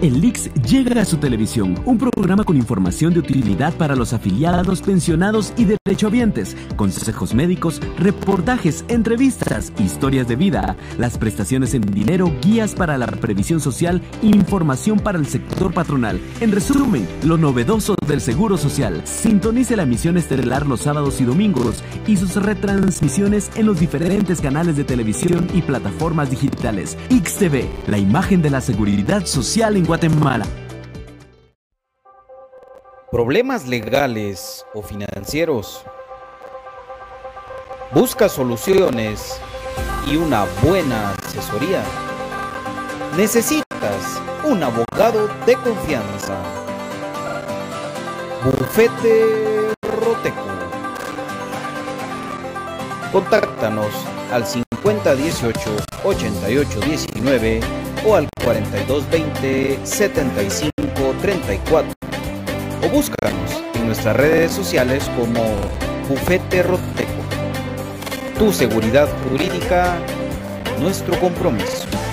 El Lix llega a su televisión, un programa con información de utilidad para los afiliados, pensionados y derechohabientes, consejos médicos, reportajes, entrevistas, historias de vida, las prestaciones en dinero, guías para la previsión social, información para el sector patronal. En resumen, lo novedoso del Seguro Social. Sintonice la emisión estelar los sábados y domingos y sus retransmisiones en los diferentes canales de televisión y plataformas digitales. XTV, la imagen de la seguridad social en Guatemala. ¿Problemas legales o financieros? ¿Busca soluciones y una buena asesoría? Necesitas un abogado de confianza. Bufete Roteco. Contáctanos al 5018 8819 o al 4220 7534 o búscanos en nuestras redes sociales como Bufete Roteco. Tu seguridad jurídica, nuestro compromiso.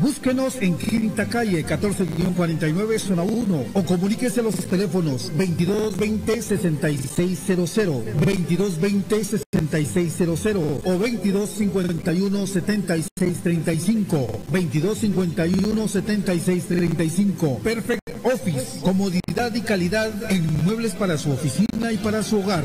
Búsquenos en Quinta Calle 14-49 Zona 1 o comuníquese a los teléfonos 2220 6600 2220 6600 o 2251 7635 2251 7635 Perfect Office, comodidad y calidad en muebles para su oficina y para su hogar.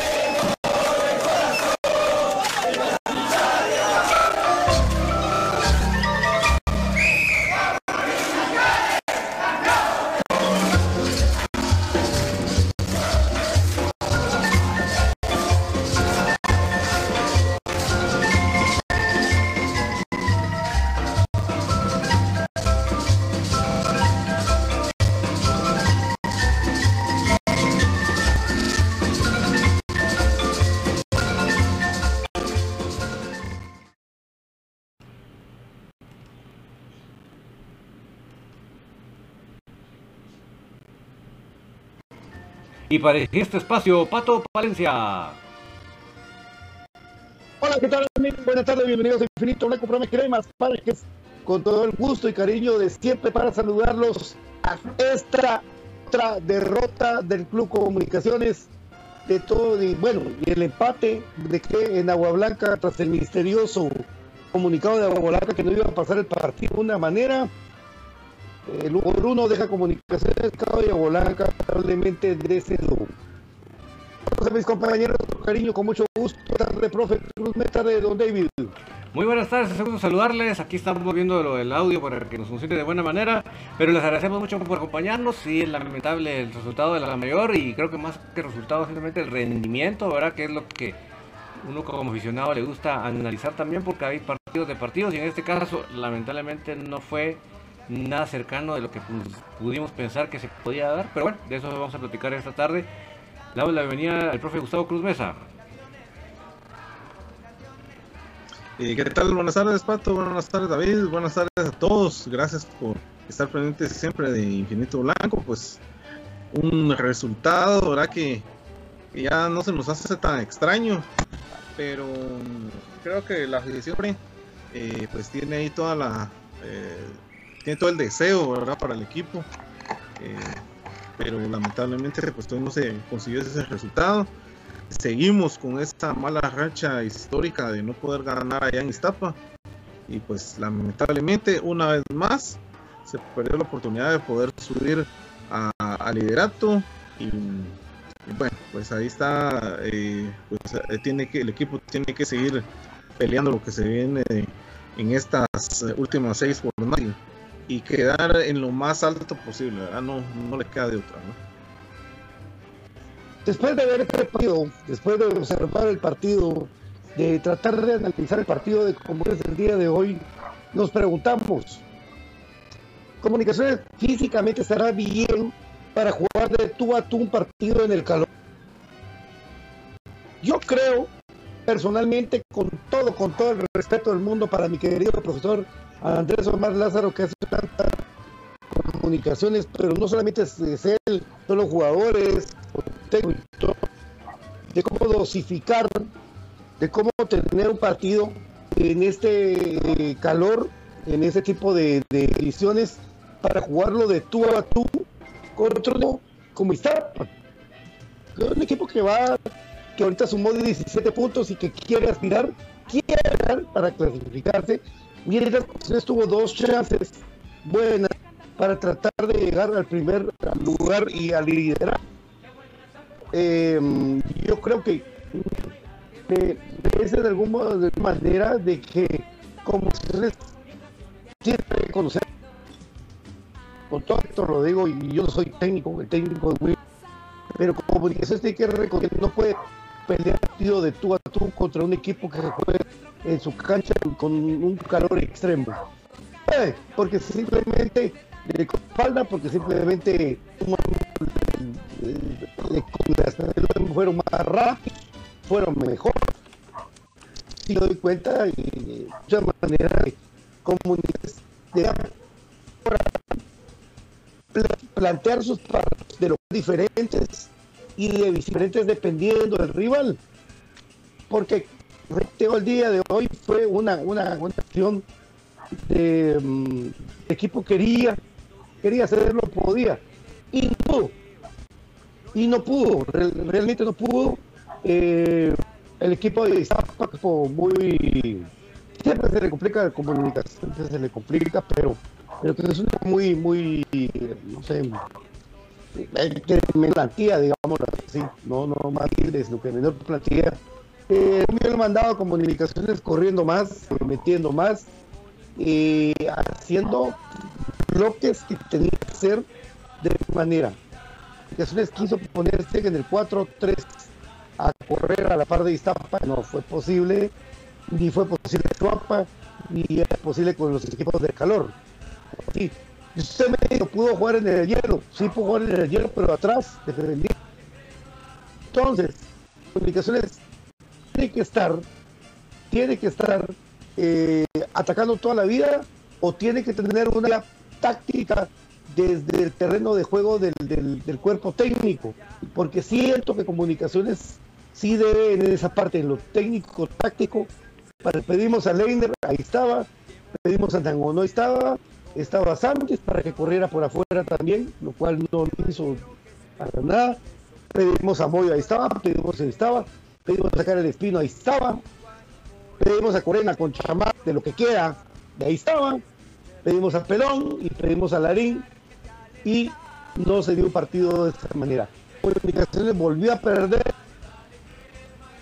Y para este espacio, Pato Palencia. Hola, ¿qué tal? Buenas tardes, bienvenidos a Infinito Blanco, programa Cremas Parques, con todo el gusto y cariño de siempre para saludarlos a esta otra derrota del Club Comunicaciones, de todo, y bueno, y el empate de que en Agua Blanca, tras el misterioso comunicado de Agua Blanca que no iba a pasar el partido de una manera, el Bruno deja comunicaciones Cabo Blanca, probablemente de ese lugar. Entonces, mis compañeros, cariño, con mucho gusto. Tarde, profe Cruz Meta de Don David. Muy buenas tardes, es un gusto saludarles. Aquí estamos viendo lo del audio para que nos funcione de buena manera. Pero les agradecemos mucho por acompañarnos. Sí, es lamentable el resultado de la mayor y creo que más que resultado, simplemente el rendimiento, ¿verdad? Que es lo que uno como aficionado le gusta analizar también porque hay partidos de partidos y en este caso lamentablemente no fue nada cercano de lo que pudimos pensar que se podía dar. Pero bueno, de eso vamos a platicar esta tarde. Damos la bienvenida al profe Gustavo Cruz Mesa. Eh, ¿Qué tal? Buenas tardes, Pato. Buenas tardes, David. Buenas tardes a todos. Gracias por estar pendientes siempre de Infinito Blanco. Pues un resultado, ¿verdad? Que, ya no se nos hace tan extraño. Pero creo que la afición eh, pues tiene ahí toda la... Eh, tiene todo el deseo, ¿verdad? Para el equipo. Eh, pero lamentablemente pues no se consiguió ese resultado. Seguimos con esta mala racha histórica de no poder ganar allá en Iztapa y pues lamentablemente una vez más se perdió la oportunidad de poder subir a, liderato y, y, bueno pues ahí está eh, pues eh, tiene que el equipo tiene que seguir peleando lo que se viene en estas últimas seis jornadas y quedar en lo más alto posible, ¿verdad? No, no le queda de otra, ¿no? Después de ver este partido, después de observar el partido, de tratar de analizar el partido de cómo es el día de hoy, nos preguntamos, ¿comunicaciones físicamente estará bien para jugar de tú a tú un partido en el calor? Yo creo, personalmente, con todo, con todo el respeto del mundo para mi querido profesor Andrés Omar Lázaro que hace tantas comunicaciones, pero no solamente es, él, son los jugadores, de cómo dosificar, de cómo tener un partido en este eh, calor, en ese tipo de, ediciones, para jugarlo de tú a tú contra otro como está. Un equipo que va, que ahorita sumó 17 puntos y que quiere aspirar, quiere ganar para clasificarse Mientras tuvo dos chances buenas para tratar de llegar al primer lugar y a liderar. Eh, yo creo que de de manera de que como ustedes tienen que conocer con todo esto lo digo y yo soy técnico el técnico de Will pero como comunicaciones tiene que reconocer no puede pelear partido de tú a tú contra un equipo que se juega en su cancha con un calor extremo. Eh, porque simplemente le espalda, porque simplemente fueron más rápidos, fueron mejor. Si doy cuenta, y muchas maneras de plantear sus partidos de los diferentes y de diferentes dependiendo del rival. porque tengo el día de hoy fue una, una, una acción de mm, el equipo quería, quería hacerlo, podía, y no pudo. Y no pudo, real- realmente no pudo. Eh, el equipo de equipo muy. Siempre se le complica la comunicación, se le complica, pero, pero que es muy, muy, no sé, eh, menor plantilla, digámoslo así, no, no más libres, lo que menor plantilla. Eh, me han mandado comunicaciones corriendo más, metiendo más, eh, haciendo bloques que tenía que hacer de manera. Comunicaciones quiso ponerse en el 4-3 a correr a la par de Iztapa, no fue posible, ni fue posible Chuapa, ni era posible con los equipos de calor. Sí. Usted me dijo, pudo jugar en el hielo, sí pudo jugar en el hielo, pero atrás defendía. Entonces, comunicaciones tiene que estar, tiene que estar eh, atacando toda la vida o tiene que tener una táctica desde el terreno de juego del, del- cuerpo técnico, porque siento que comunicaciones sí debe en esa parte, en lo técnico, táctico, pedimos a Leiner, ahí estaba, pedimos a Nango, no estaba, estaba Sánchez para que corriera por afuera también, lo cual no lo hizo para nada, pedimos a Moyo, ahí estaba, pedimos ahí estaba, pedimos sacar el espino, ahí estaba, pedimos a Corena con Chamar, de lo que queda, de ahí estaba, pedimos a Pelón y pedimos a Larín, y no se dio un partido de esta manera. Comunicaciones volvió a perder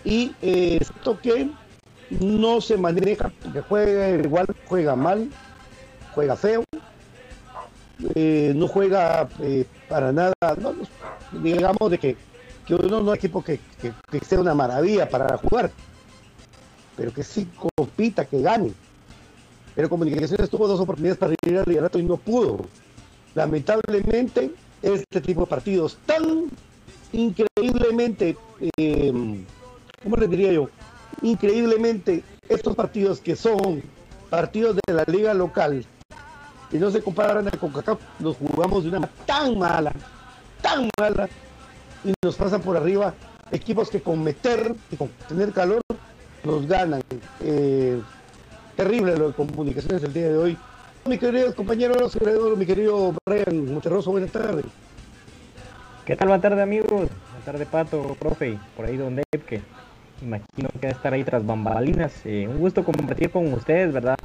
y eh, esto que no se maneja, porque juega igual, juega mal, juega feo, eh, no juega eh, para nada, no, digamos de que, que uno no es equipo que, que, sea una maravilla para jugar, pero que sí compita, que gane. Pero Comunicaciones tuvo dos oportunidades para ir al liderato y no pudo. Lamentablemente, este tipo de partidos tan increíblemente, eh, ¿cómo les diría yo? Increíblemente, estos partidos que son partidos de la liga local y no se comparan a CONCACAF, los jugamos de una tan mala, tan mala, y nos pasan por arriba equipos que con meter y con tener calor nos ganan. Eh, terrible lo de comunicaciones el día de hoy. Mi querido compañero, mi querido Brian Monterroso, buenas tardes. ¿Qué tal? Buenas tardes amigos, buenas tardes Pato, profe, por ahí donde que imagino que va a estar ahí tras bambalinas. Eh, un gusto compartir con ustedes, ¿verdad?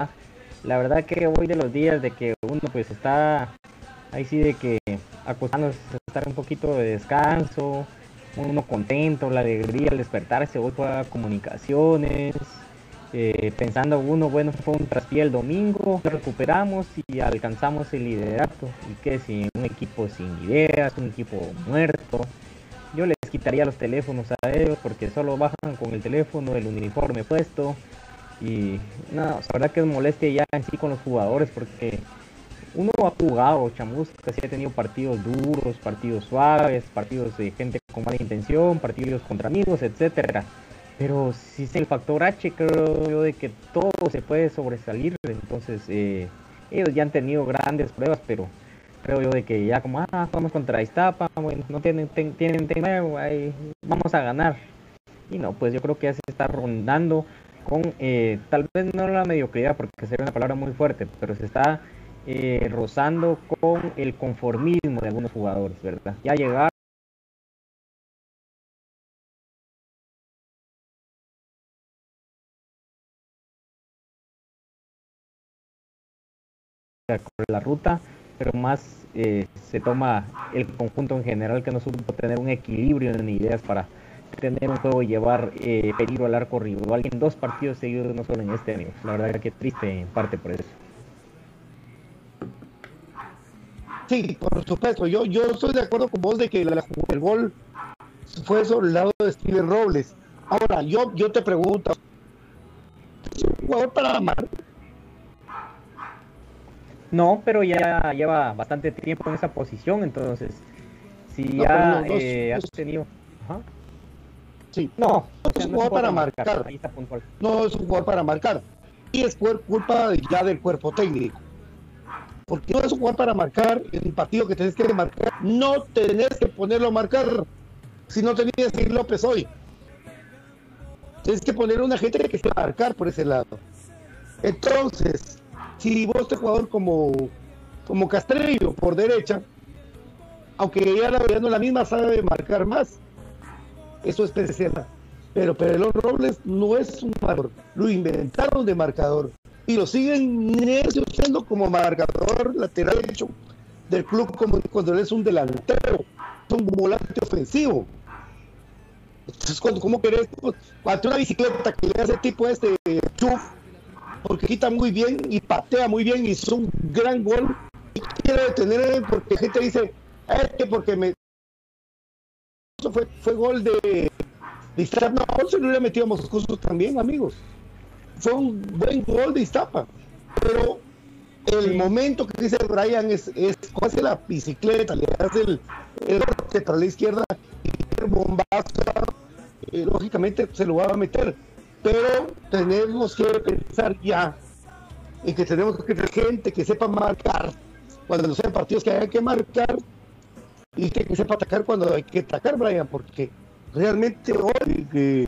La verdad que hoy de los días de que uno pues está ahí sí de que acostándose, estar un poquito de descanso, uno contento, la alegría al despertarse, juega comunicaciones, eh, pensando uno, bueno, fue un traspié el domingo, recuperamos y alcanzamos el liderato. Y que si un equipo sin ideas, un equipo muerto, yo les quitaría los teléfonos a ellos porque solo bajan con el teléfono, el uniforme puesto. Y no, la verdad que es molestia ya en sí con los jugadores porque uno ha jugado chamusca, sí ha tenido partidos duros, partidos suaves, partidos de gente con mala intención, partidos contra amigos, etcétera. Pero si es el factor H, creo yo de que todo se puede sobresalir. Entonces, eh, ellos ya han tenido grandes pruebas, pero creo yo de que ya como, ah, vamos contra Iztapa, bueno, no tienen, ten- tienen, vamos a ganar. Y no, pues yo creo que ya se está rondando con, eh, tal vez no la mediocridad, porque sería una palabra muy fuerte, pero se está eh, rozando con el conformismo de algunos jugadores, ¿verdad? Ya llegar la ruta, pero más eh, se toma el conjunto en general que no supo tener un equilibrio en ideas para tener un juego y llevar eh, peligro al arco rival en dos partidos seguidos, no solo en este año. La verdad que triste en parte por eso. Sí, por supuesto. Yo, yo estoy de acuerdo con vos de que la- el gol fue sobre el lado de Steven Robles. Ahora, yo, yo te pregunto, ¿es un jugador para amar? No, pero ya lleva bastante tiempo en esa posición, entonces si No, ya no, no eh, no has es- tenido... Ajá. Sí. No, No o sea, es un jugador para marcar. Ahí está puntual. No es un jugador para marcar. Y es culpa ya del cuerpo técnico. Porque no es un jugador para marcar un partido que tenés que marcar. No tenés que ponerlo a marcar. Si no tenías que ir López hoy. Tienes que poner una gente que se marcar por ese lado. Entonces, si vos este jugador como, como Castrello por derecha, aunque ya la verdad no la misma sabe marcar más, eso es PCC. Pero Perelón Robles no es un marcador, lo inventaron de marcador y lo siguen usando como marcador lateral derecho del club como cuando él es un delantero, un volante ofensivo. Entonces, cuando, ¿cómo querés? Pues, una bicicleta que le hace tipo este chuf, porque quita muy bien y patea muy bien y es un gran gol. Y quiere detener porque gente dice, este porque me. Eso fue, fue gol de. de no, se lo hubiera metido a Moscoso también, amigos. Fue un buen gol de Iztapa. Pero el momento que dice Brian es, es hace la bicicleta, le hace el, el para la izquierda y el bombazo, eh, lógicamente se lo va a meter. Pero tenemos que pensar ya en que tenemos que tener gente que sepa marcar cuando no sean partidos que haya que marcar y que, sepa atacar cuando hay que atacar, Brian, porque realmente hoy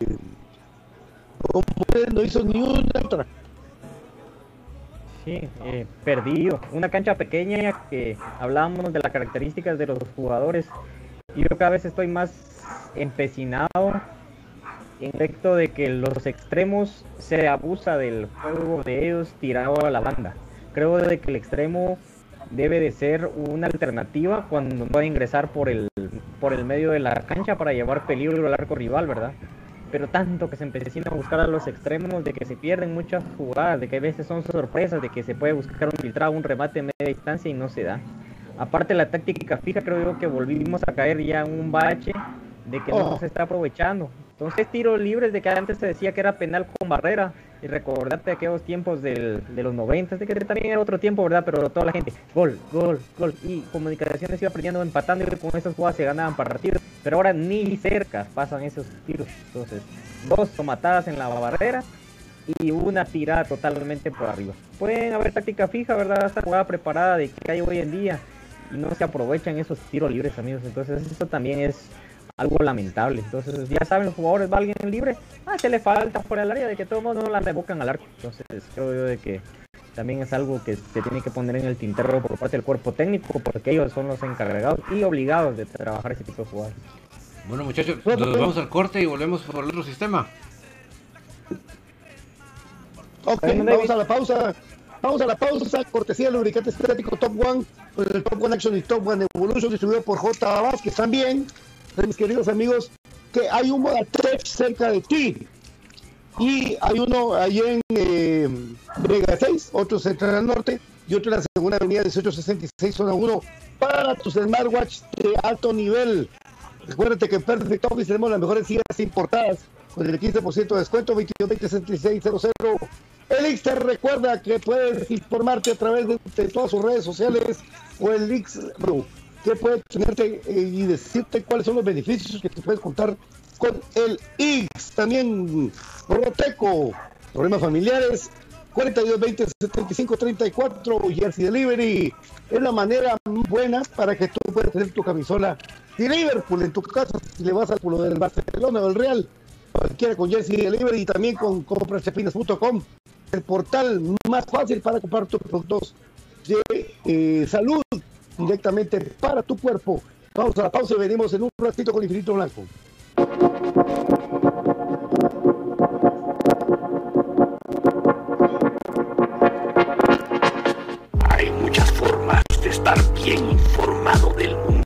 no hizo ni una otra Sí, eh, perdido. Una cancha pequeña que hablábamos de las características de los jugadores. Yo cada vez estoy más empecinado en efecto de que los extremos se abusa del juego de ellos tirado a la banda. Creo de que el extremo debe de ser una alternativa cuando a ingresar por el, por el medio de la cancha para llevar peligro al arco rival, ¿verdad? Pero tanto que se empecina a buscar a los extremos, de que se pierden muchas jugadas, de que a veces son sorpresas, de que se puede buscar un filtrado, un remate en media distancia y no se da. Aparte la táctica fija, creo yo que volvimos a caer ya en un bache de que no oh. se está aprovechando. Entonces tiros libres de que antes se decía que era penal con barrera. Y recordarte aquellos tiempos del, de los 90, de que también era otro tiempo, ¿verdad? Pero toda la gente, gol, gol, gol. Y comunicaciones iba aprendiendo empatando y con esas jugadas se ganaban para retiros. Pero ahora ni cerca pasan esos tiros. Entonces, dos tomatadas en la barrera y una tirada totalmente por arriba. Pueden haber táctica fija, ¿verdad? Esta jugada preparada de que hay hoy en día y no se aprovechan esos tiros libres, amigos. Entonces, eso también es algo lamentable. Entonces, ya saben, los jugadores va alguien libre, ah, se le falta fuera del área de que todos no la revocan al arco. Entonces, creo yo de que también es algo que se tiene que poner en el tintero por parte del cuerpo técnico, porque ellos son los encargados y obligados de trabajar ese tipo de jugadores. Bueno, muchachos, nos vamos al corte y volvemos por el otro sistema. Ok, vamos a la pausa. Vamos a la pausa. Cortesía del lubricante estético Top One, el Top One Action y Top One Evolution, distribuido por J. Vázquez también mis queridos amigos, que hay un Modatech cerca de ti. Y hay uno ahí en eh, Vega 6, otro del norte y otro en la segunda avenida 1866, zona 1, para tus smartwatch de alto nivel. Recuérdate que en Perfect Office tenemos las mejores sillas importadas con el 15% de descuento, 2220 El recuerda que puedes informarte a través de, todas sus redes sociales o el X que puede tenerte eh, y decirte cuáles son los beneficios que te puedes contar con el X. También Roteco, problemas familiares, 4220 7534 Jersey Delivery. Es la manera buena para que tú puedas tener tu camisola de Liverpool en tu casa si le vas al pueblo del Barcelona o del Real. Cualquiera con Jersey Delivery y también con compraschapinas.com, el portal más fácil para comprar tus productos de eh, salud directamente para tu cuerpo. Vamos a la pausa y venimos en un ratito con Infinito Blanco. Hay muchas formas de estar bien informado del mundo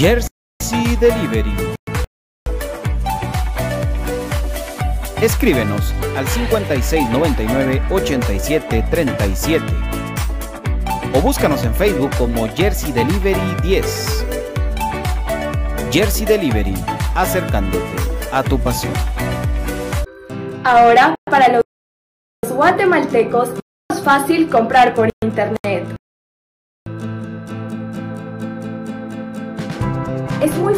Jersey Delivery. Escríbenos al 5699-8737 o búscanos en Facebook como Jersey Delivery 10. Jersey Delivery, acercándote a tu pasión. Ahora, para los guatemaltecos es fácil comprar por internet.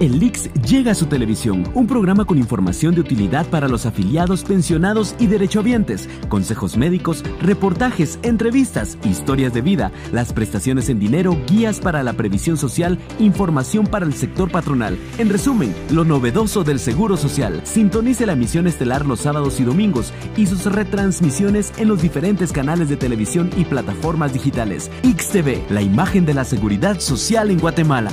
El Lix llega a su televisión, un programa con información de utilidad para los afiliados, pensionados y derechohabientes, consejos médicos, reportajes, entrevistas, historias de vida, las prestaciones en dinero, guías para la previsión social, información para el sector patronal. En resumen, lo novedoso del Seguro Social. Sintonice la emisión estelar los sábados y domingos y sus retransmisiones en los diferentes canales de televisión y plataformas digitales. XTV, la imagen de la seguridad social en Guatemala.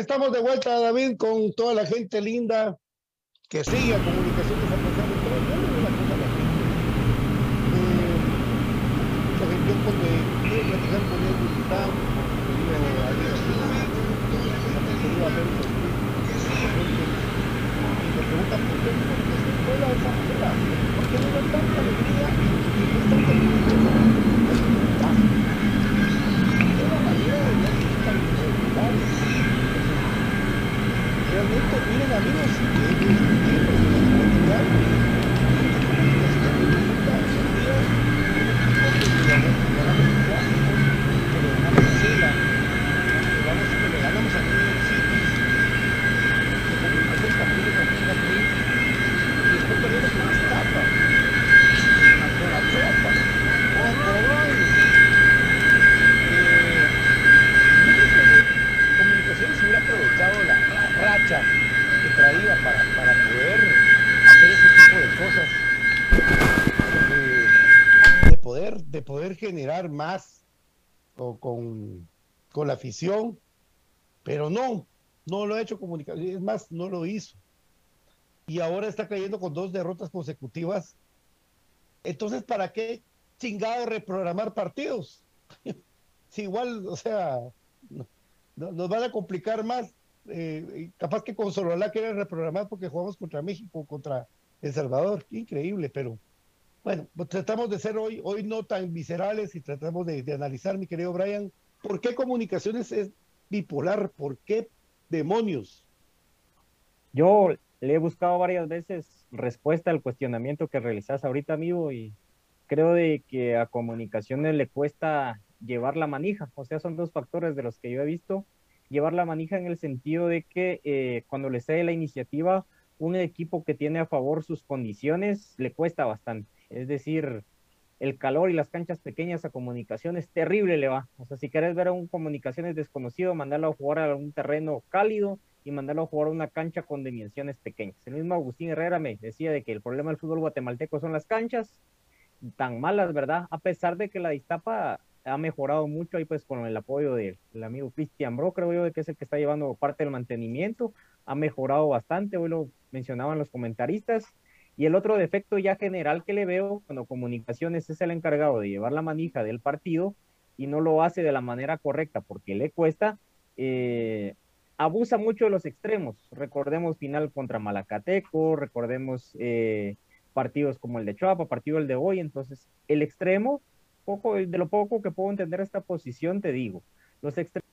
Estamos de vuelta, David, con toda la gente linda que sigue a comunicaciones a pesar de todo. Yo la. Eh, yo cuando quiero platicar con tal, le digo a ellos, cuando se iba a ver me preguntan por qué no se escuela de esa manera, por qué no da tanta alegría y no es tanta tristeza. Es un trabajo. Es la manera de ver que están dificultades realmente, miren amigos, ellos tienen cancha que traía para, para poder hacer ese tipo de cosas. Eh, de, poder, de más con, con, con la afición, pero no, no lo ha hecho comunicación, es más, no lo hizo. Y ahora está cayendo con dos derrotas consecutivas. Entonces, ¿para qué chingado reprogramar partidos? si igual, o sea, no, no, nos van a complicar más. Eh, capaz que con Sololá quieren reprogramar porque jugamos contra México, contra El Salvador. Increíble, pero bueno, pues tratamos de ser hoy, hoy no tan viscerales y tratamos de, analizar, mi querido Brian, por qué comunicaciones es bipolar, por qué demonios. Yo le he buscado varias veces respuesta al cuestionamiento que realizas ahorita, amigo, y creo de que a comunicaciones le cuesta llevar la manija. O sea, son dos factores de los que yo he visto. Llevar la manija en el sentido de que eh, cuando le cede la iniciativa, un equipo que tiene a favor sus condiciones le cuesta bastante. Es decir, el calor y las canchas pequeñas a comunicaciones terrible le va. O sea, si quieres ver a un comunicaciones desconocido, mandarlo a jugar a un terreno cálido y mandarlo a jugar a una cancha con dimensiones pequeñas. El mismo Agustín Herrera me decía de que el problema del fútbol guatemalteco son las canchas tan malas, ¿verdad? A pesar de que la Distapa ha mejorado mucho ahí pues con el apoyo del, amigo Cristian Bro, creo yo, de que es el que está llevando parte del mantenimiento, ha mejorado bastante, hoy lo mencionaban los comentaristas, y el otro defecto ya general que le veo, cuando Comunicaciones es el encargado de llevar la manija del partido y no lo hace de la manera correcta porque le cuesta, eh, abusa mucho de los extremos. Recordemos final contra Malacateco, recordemos eh, partidos como el de Chuapa, partido el de hoy. Entonces, el extremo, poco, de lo poco que puedo entender esta posición, te digo, los extremos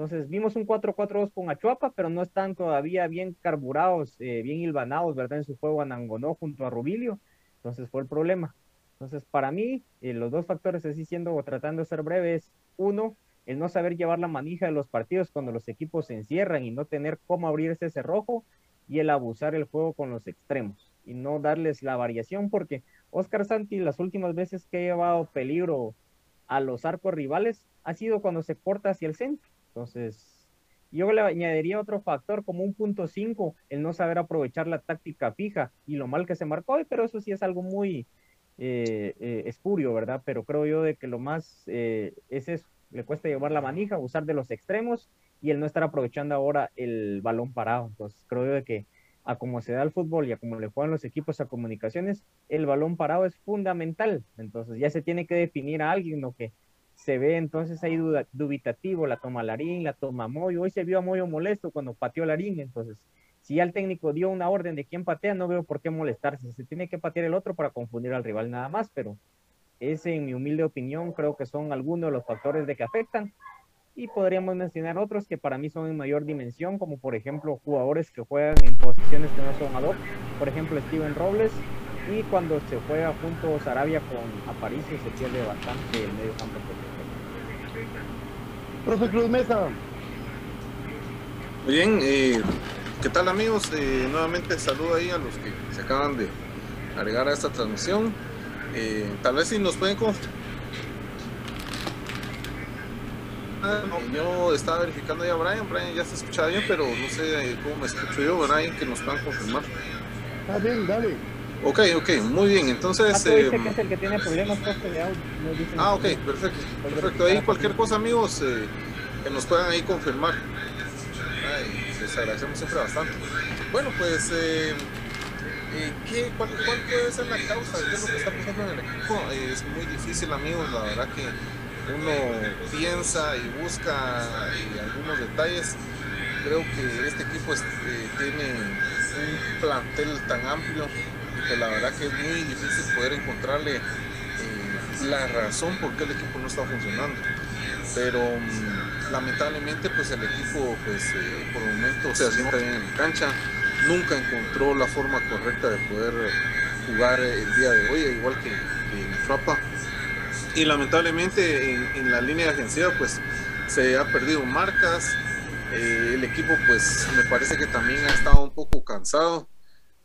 Entonces vimos un 4-4-2 con Achuapa, pero no están todavía bien carburados, eh, bien hilvanados, ¿verdad? En su juego Anangonó junto a Rubilio. Entonces fue el problema. Entonces para mí, eh, los dos factores, así siendo o tratando de ser breves, uno, el no saber llevar la manija de los partidos cuando los equipos se encierran y no tener cómo abrir ese cerrojo, y el abusar el juego con los extremos y no darles la variación, porque Oscar Santi las últimas veces que ha llevado peligro a los arcos rivales ha sido cuando se corta hacia el centro entonces, yo le añadiría otro factor como un punto 5, el no saber aprovechar la táctica fija y lo mal que se marcó, pero eso sí es algo muy eh, eh, espurio, ¿verdad? Pero creo yo de que lo más eh, es eso, le cuesta llevar la manija, usar de los extremos y el no estar aprovechando ahora el balón parado. Entonces, creo yo de que a como se da el fútbol y a como le juegan los equipos a comunicaciones, el balón parado es fundamental. Entonces, ya se tiene que definir a alguien, ¿no? Que se ve entonces ahí dubitativo, la toma Larín, la toma Moyo, hoy se vio a Moyo molesto cuando pateó Larín, entonces si ya el técnico dio una orden de quién patea, no veo por qué molestarse, se tiene que patear el otro para confundir al rival nada más, pero ese en mi humilde opinión creo que son algunos de los factores de que afectan y podríamos mencionar otros que para mí son en mayor dimensión, como por ejemplo jugadores que juegan en posiciones que no son ad hoc, por ejemplo Steven Robles, y cuando se juega junto Sarabia con Aparicio se pierde bastante el medio campo. Profe Cruz Mesa. Muy bien, eh, ¿qué tal amigos? Eh, nuevamente saludo ahí a los que se acaban de agregar a esta transmisión. Eh, tal vez si nos pueden yo estaba verificando ya a Brian, Brian ya se escuchaba bien, pero no sé cómo me escucho yo, Brian, que nos puedan confirmar. Está bien, dale. Ok, ok, muy bien. Entonces. Ah, eh, que es el que tiene problemas de audio. Ah, ok, perfecto. Perfecto. Ahí cualquier cosa, amigos, eh, que nos puedan ahí confirmar. Ay, les agradecemos siempre bastante. Bueno, pues. Eh, eh ¿qué, cuál, cuál, puede ser la causa? ¿Qué es lo que está pasando en el equipo? es muy difícil, amigos. La verdad que uno piensa y busca algunos detalles. Creo que este equipo tiene un plantel tan amplio que la verdad que es muy difícil poder encontrarle eh, la razón por qué el equipo no está funcionando. Pero mm, lamentablemente pues el equipo pues eh, por el momento se sienta bien en la cancha, nunca encontró la forma correcta de poder jugar el día de hoy, igual que en Frapa. Y lamentablemente en, la línea defensiva pues se ha perdido marcas. Eh, el equipo pues me parece que también ha estado un poco cansado,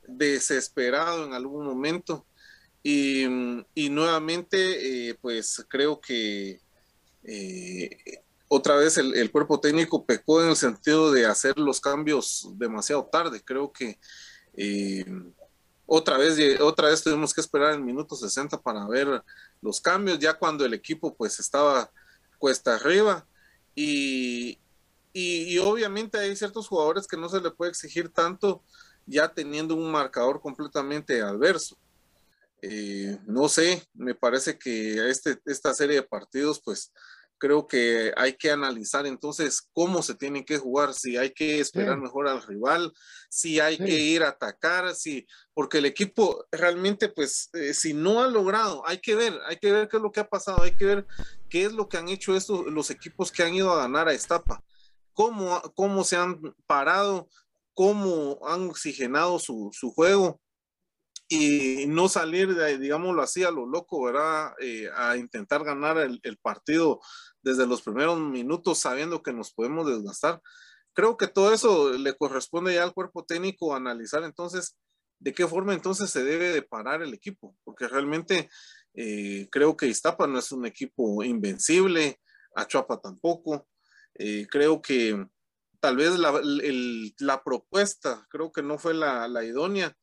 desesperado en algún momento. Y, y nuevamente eh, pues creo que eh, otra vez el, cuerpo técnico pecó en el sentido de hacer los cambios demasiado tarde. Creo que otra vez, otra vez tuvimos que esperar el minuto 60 para ver los cambios, ya cuando el equipo pues estaba cuesta arriba y, y, obviamente hay ciertos jugadores que no se le puede exigir tanto ya teniendo un marcador completamente adverso. Eh, no sé, me parece que este, esta serie de partidos pues creo que hay que analizar entonces cómo se tienen que jugar, si hay que esperar mejor al rival, si hay que ir a atacar, si, porque el equipo realmente, pues, eh, si no ha logrado, hay que ver, hay que ver qué es lo que ha pasado, hay que ver qué es lo que han hecho estos, los equipos que han ido a ganar a Estapa, cómo, cómo se han parado, cómo han oxigenado su, su juego y no salir, de, digámoslo así, a lo loco, ¿verdad? Eh, a intentar ganar el, partido desde los primeros minutos sabiendo que nos podemos desgastar. Creo que todo eso le corresponde ya al cuerpo técnico analizar entonces de qué forma entonces se debe de parar el equipo, porque realmente eh, creo que Iztapa no es un equipo invencible, Achuapa tampoco. Eh, creo que tal vez la, la, propuesta, creo que no fue la, la idónea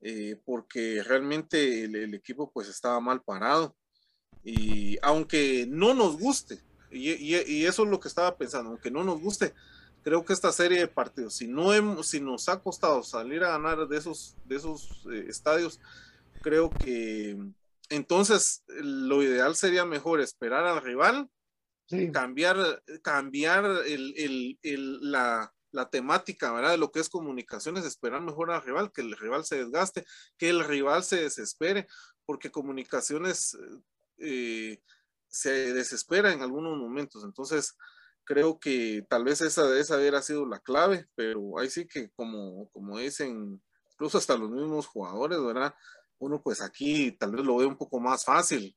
eh, porque realmente el, equipo pues estaba mal parado. Y aunque no nos guste, y, eso es lo que estaba pensando, aunque no nos guste, creo que esta serie de partidos, si, no hemos, si nos ha costado salir a ganar de esos, de esos eh, estadios, creo que entonces lo ideal sería mejor esperar al rival, cambiar, cambiar el, la, la temática, ¿verdad? De lo que es comunicaciones, esperar mejor al rival, que el rival se desgaste, que el rival se desespere, porque comunicaciones eh, se desespera en algunos momentos. Entonces, creo que tal vez esa, esa hubiera sido la clave, pero ahí sí que como, como dicen, incluso hasta los mismos jugadores, ¿verdad? Uno pues aquí tal vez lo ve un poco más fácil,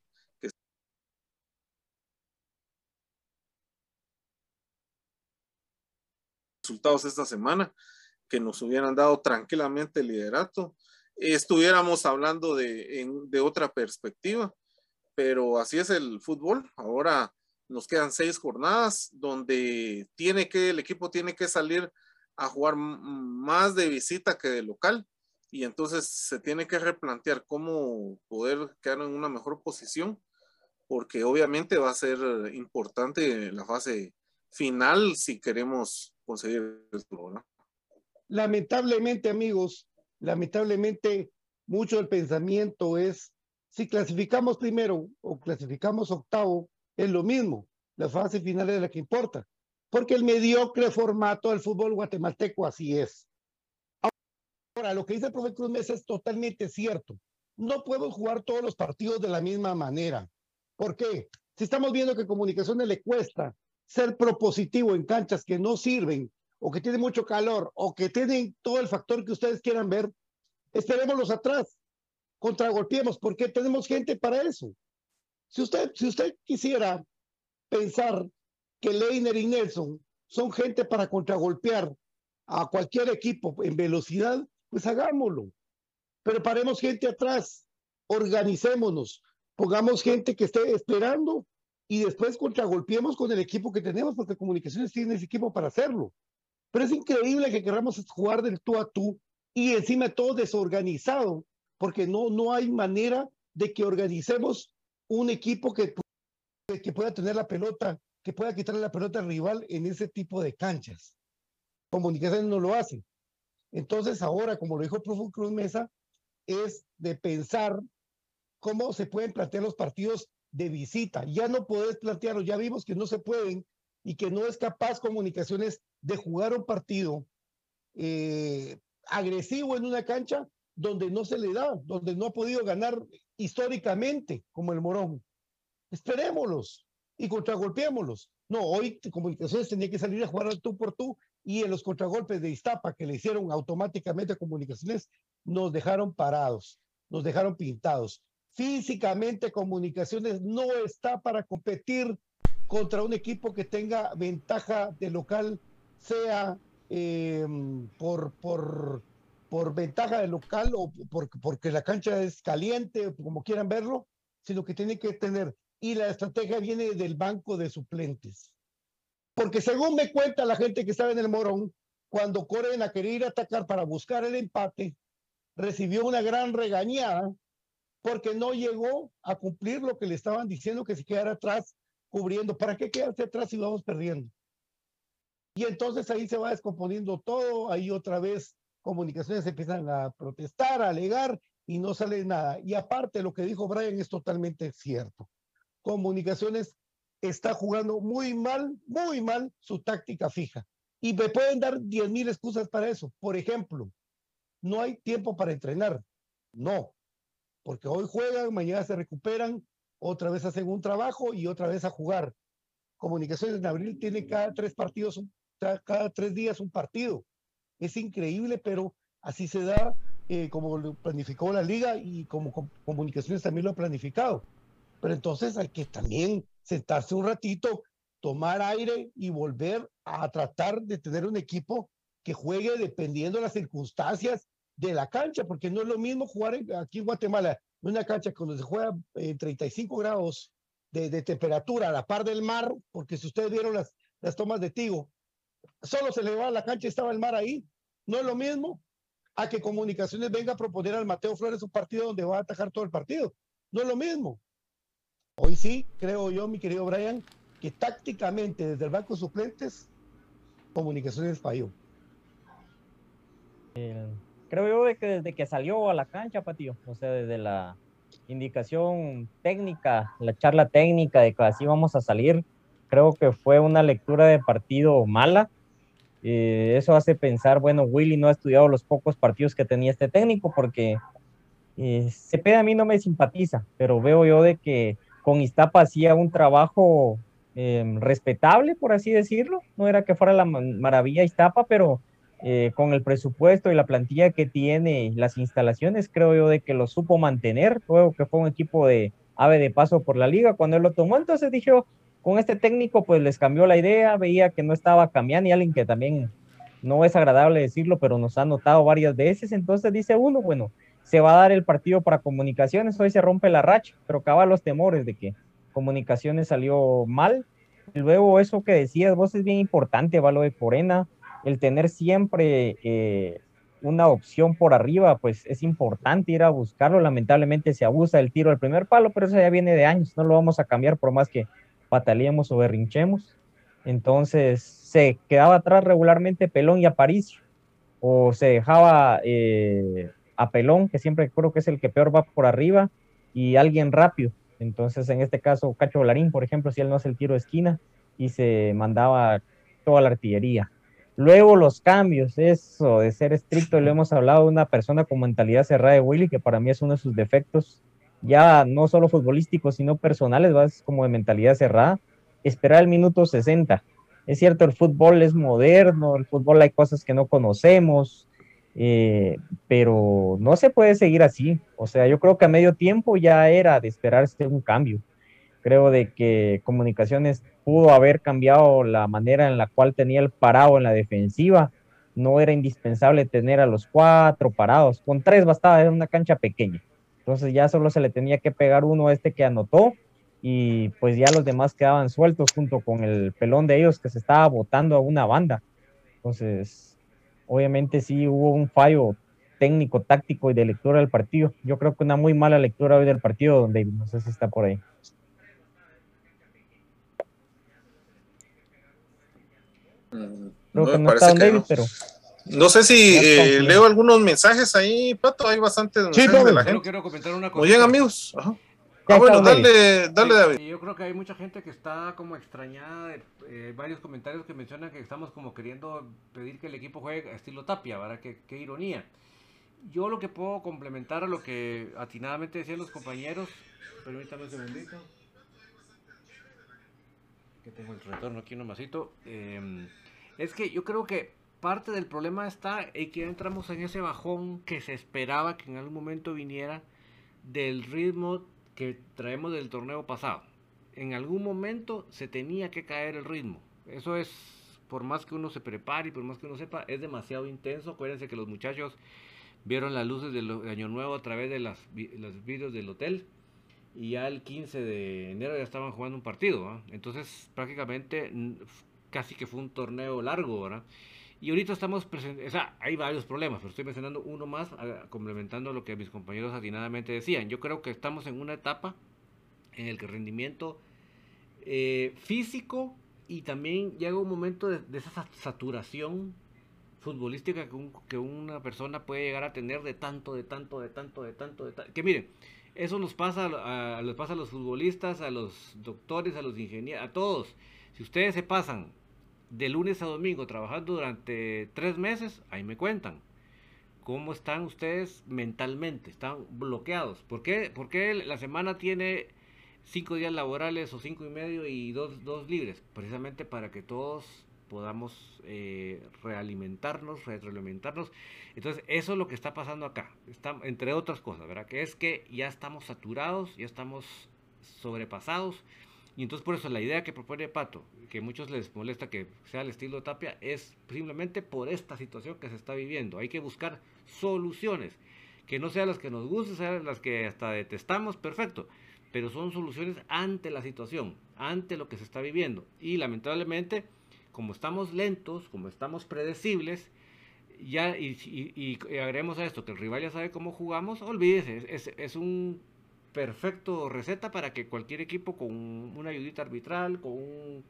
resultados esta semana que nos hubieran dado tranquilamente liderato, estuviéramos hablando de, de otra perspectiva, pero así es el fútbol. Ahora nos quedan seis jornadas donde tiene que, el equipo tiene que salir a jugar más de visita que de local y entonces se tiene que replantear cómo poder quedar en una mejor posición porque obviamente va a ser importante la fase final si queremos conseguir esto, ¿no? Lamentablemente, amigos, lamentablemente mucho del pensamiento es si clasificamos primero o clasificamos octavo, es lo mismo. La fase final es la que importa. Porque el mediocre formato del fútbol guatemalteco así es. Ahora, lo que dice el profe Cruz Mesa es totalmente cierto. No podemos jugar todos los partidos de la misma manera. ¿Por qué? Si estamos viendo que comunicaciones le cuesta ser propositivo en canchas que no sirven o que tienen mucho calor o que tienen todo el factor que ustedes quieran ver, esperémoslos atrás, contragolpeemos, porque tenemos gente para eso. Si usted, si usted quisiera pensar que Leiner y Nelson son gente para contragolpear a cualquier equipo en velocidad, pues hagámoslo. Pero paremos gente atrás, organicémonos, pongamos gente que esté esperando y después contragolpeemos con el equipo que tenemos, porque Comunicaciones tiene ese equipo para hacerlo. Pero es increíble que queramos jugar del tú a tú y encima todo desorganizado, porque no, no hay manera de que organicemos un equipo que, que pueda tener la pelota, que pueda quitarle la pelota al rival en ese tipo de canchas. Comunicaciones no lo hace. Entonces ahora, como lo dijo el profe Cruz Mesa, es de pensar cómo se pueden plantear los partidos de visita. Ya no podés plantearlo, ya vimos que no se pueden y que no es capaz comunicaciones de jugar un partido eh, agresivo en una cancha donde no se le da, donde no ha podido ganar históricamente como el Morón. Esperémoslos y contragolpeémoslos. No, hoy Comunicaciones tenía que salir a jugar al tú por tú y en los contragolpes de Iztapa que le hicieron automáticamente a Comunicaciones nos dejaron parados, nos dejaron pintados Físicamente, comunicaciones no está para competir contra un equipo que tenga ventaja de local, sea eh, por, por, por ventaja de local o por, porque la cancha es caliente, como quieran verlo, sino que tiene que tener. Y la estrategia viene del banco de suplentes. Porque según me cuenta la gente que estaba en el Morón, cuando Corena a querer ir a atacar para buscar el empate, recibió una gran regañada porque no llegó a cumplir lo que le estaban diciendo que se quedara atrás cubriendo. ¿Para qué quedarse atrás si vamos perdiendo? Y entonces ahí se va descomponiendo todo, ahí otra vez comunicaciones empiezan a protestar, a alegar y no sale nada. Y aparte lo que dijo Brian es totalmente cierto. Comunicaciones está jugando muy mal, muy mal su táctica fija. Y me pueden dar diez mil excusas para eso. Por ejemplo, no hay tiempo para entrenar. No, porque hoy juegan, mañana se recuperan, otra vez hacen un trabajo y otra vez a jugar. Comunicaciones en abril tiene cada tres partidos, cada tres días un partido. Es increíble, pero así se da eh, como lo planificó la liga y como Comunicaciones también lo ha planificado. Pero entonces hay que también sentarse un ratito, tomar aire y volver a tratar de tener un equipo que juegue dependiendo de las circunstancias de la cancha, porque no es lo mismo jugar aquí en Guatemala en una cancha cuando se juega en 35 grados de, temperatura a la par del mar, porque si ustedes vieron las, las tomas de Tigo, solo se le va a la cancha y estaba el mar ahí. No es lo mismo a que Comunicaciones venga a proponer al Mateo Flores un partido donde va a atajar todo el partido. No es lo mismo. Hoy sí, creo yo, mi querido Brian, que tácticamente desde el banco suplentes, Comunicaciones falló. Creo yo de que desde que salió a la cancha, Patio, o sea, desde la indicación técnica, la charla técnica de que así vamos a salir, creo que fue una lectura de partido mala. Eh, eso hace pensar, bueno, Willy no ha estudiado los pocos partidos que tenía este técnico porque eh, Cepeda a mí no me simpatiza, pero veo yo de que con Iztapa hacía un trabajo eh, respetable, por así decirlo. No era que fuera la maravilla Iztapa, pero eh, con el presupuesto y la plantilla que tiene, las instalaciones, creo yo de que lo supo mantener. Luego que fue un equipo de ave de paso por la liga. Cuando él lo tomó, entonces dije, con este técnico, pues les cambió la idea, veía que no estaba cambiando y alguien que también no es agradable decirlo, pero nos ha notado varias veces. Entonces dice uno, bueno, se va a dar el partido para comunicaciones, hoy se rompe la racha, pero acaba los temores de que comunicaciones salió mal. Luego eso que decías vos es bien importante, va lo de Corena, el tener siempre eh, una opción por arriba, pues es importante ir a buscarlo. Lamentablemente se abusa del tiro al primer palo, pero eso ya viene de años, no lo vamos a cambiar por más que pataleemos o berrinchemos. Entonces se quedaba atrás regularmente Pelón y Aparicio, o se dejaba eh, a Pelón, que siempre creo que es el que peor va por arriba, y alguien rápido. Entonces, en este caso, Cacho Larín, por ejemplo, si él no hace el tiro de esquina y se mandaba toda la artillería. Luego los cambios, eso de ser estricto, le hemos hablado de una persona con mentalidad cerrada de Willy, que para mí es uno de sus defectos, ya no solo futbolísticos, sino personales, ¿va? como de mentalidad cerrada. Esperar el minuto 60. Es cierto, el fútbol es moderno, el fútbol hay cosas que no conocemos, eh, pero no se puede seguir así. O sea, yo creo que a medio tiempo ya era de esperarse un cambio. Creo de que Comunicaciones pudo haber cambiado la manera en la cual tenía el parado en la defensiva. No era indispensable tener a los cuatro parados. Con tres bastaba, era una cancha pequeña. Entonces ya solo se le tenía que pegar uno a este que anotó y pues ya los demás quedaban sueltos junto con el pelón de ellos que se estaba botando a una banda. Entonces, obviamente sí hubo un fallo técnico, táctico y de lectura del partido. Yo creo que una muy mala lectura hoy del partido, donde no sé si está por ahí. No, no está David, pero... No sé si eh, leo algunos mensajes ahí, Pato, hay bastantes mensajes de la gente. Quiero comentar una cosa. Muy bien, amigos. Ajá. Ah, bueno, dale, dale, David. Yo creo que hay mucha gente que está como extrañada de eh, varios comentarios que mencionan que estamos como queriendo pedir que el equipo juegue estilo Tapia, ¿verdad? Qué, qué ironía. Yo lo que puedo complementar a lo que atinadamente decían los compañeros, permítame un segundito, que tengo el retorno aquí nomasito, eh, es que yo creo que parte del problema está en que entramos en ese bajón que se esperaba que en algún momento viniera del ritmo que traemos del torneo pasado. En algún momento se tenía que caer el ritmo. Eso es, por más que uno se prepare y por más que uno sepa, es demasiado intenso. Acuérdense que los muchachos vieron las luces del Año Nuevo a través de las, los vídeos del hotel y ya el 15 de enero ya estaban jugando un partido. Entonces prácticamente casi que fue un torneo largo. ¿verdad? Y ahorita estamos presentes, o sea, hay varios problemas, pero estoy mencionando uno más, complementando lo que mis compañeros atinadamente decían. Yo creo que estamos en una etapa en el que el rendimiento eh, físico y también llega un momento de, esa saturación futbolística que, que, una persona puede llegar a tener de tanto, de tanto, de tanto, de tanto, de tanto. Que miren, eso nos pasa a, pasa a los futbolistas, a los doctores, a los ingenieros, a todos. Si ustedes se pasan de lunes a domingo trabajando durante tres meses, ahí me cuentan. ¿Cómo están ustedes mentalmente? ¿Están bloqueados? ¿Por qué, ¿Por qué la semana tiene cinco días laborales o cinco y medio y dos, dos libres? Precisamente para que todos podamos eh, realimentarnos, retroalimentarnos. Entonces, eso es lo que está pasando acá, está, entre otras cosas, ¿verdad? Que es que ya estamos saturados, ya estamos sobrepasados y entonces por eso la idea que propone Pato, que muchos les molesta que sea el estilo de Tapia, es simplemente por esta situación que se está viviendo. Hay que buscar soluciones, que no sean las que nos gusten, sean las que hasta detestamos, perfecto, pero son soluciones ante la situación, ante lo que se está viviendo. Y lamentablemente, como estamos lentos, como estamos predecibles, ya y, y, agreguemos a esto que el rival ya sabe cómo jugamos, olvídese, es, es un perfecto receta para que cualquier equipo con una ayudita arbitral, con un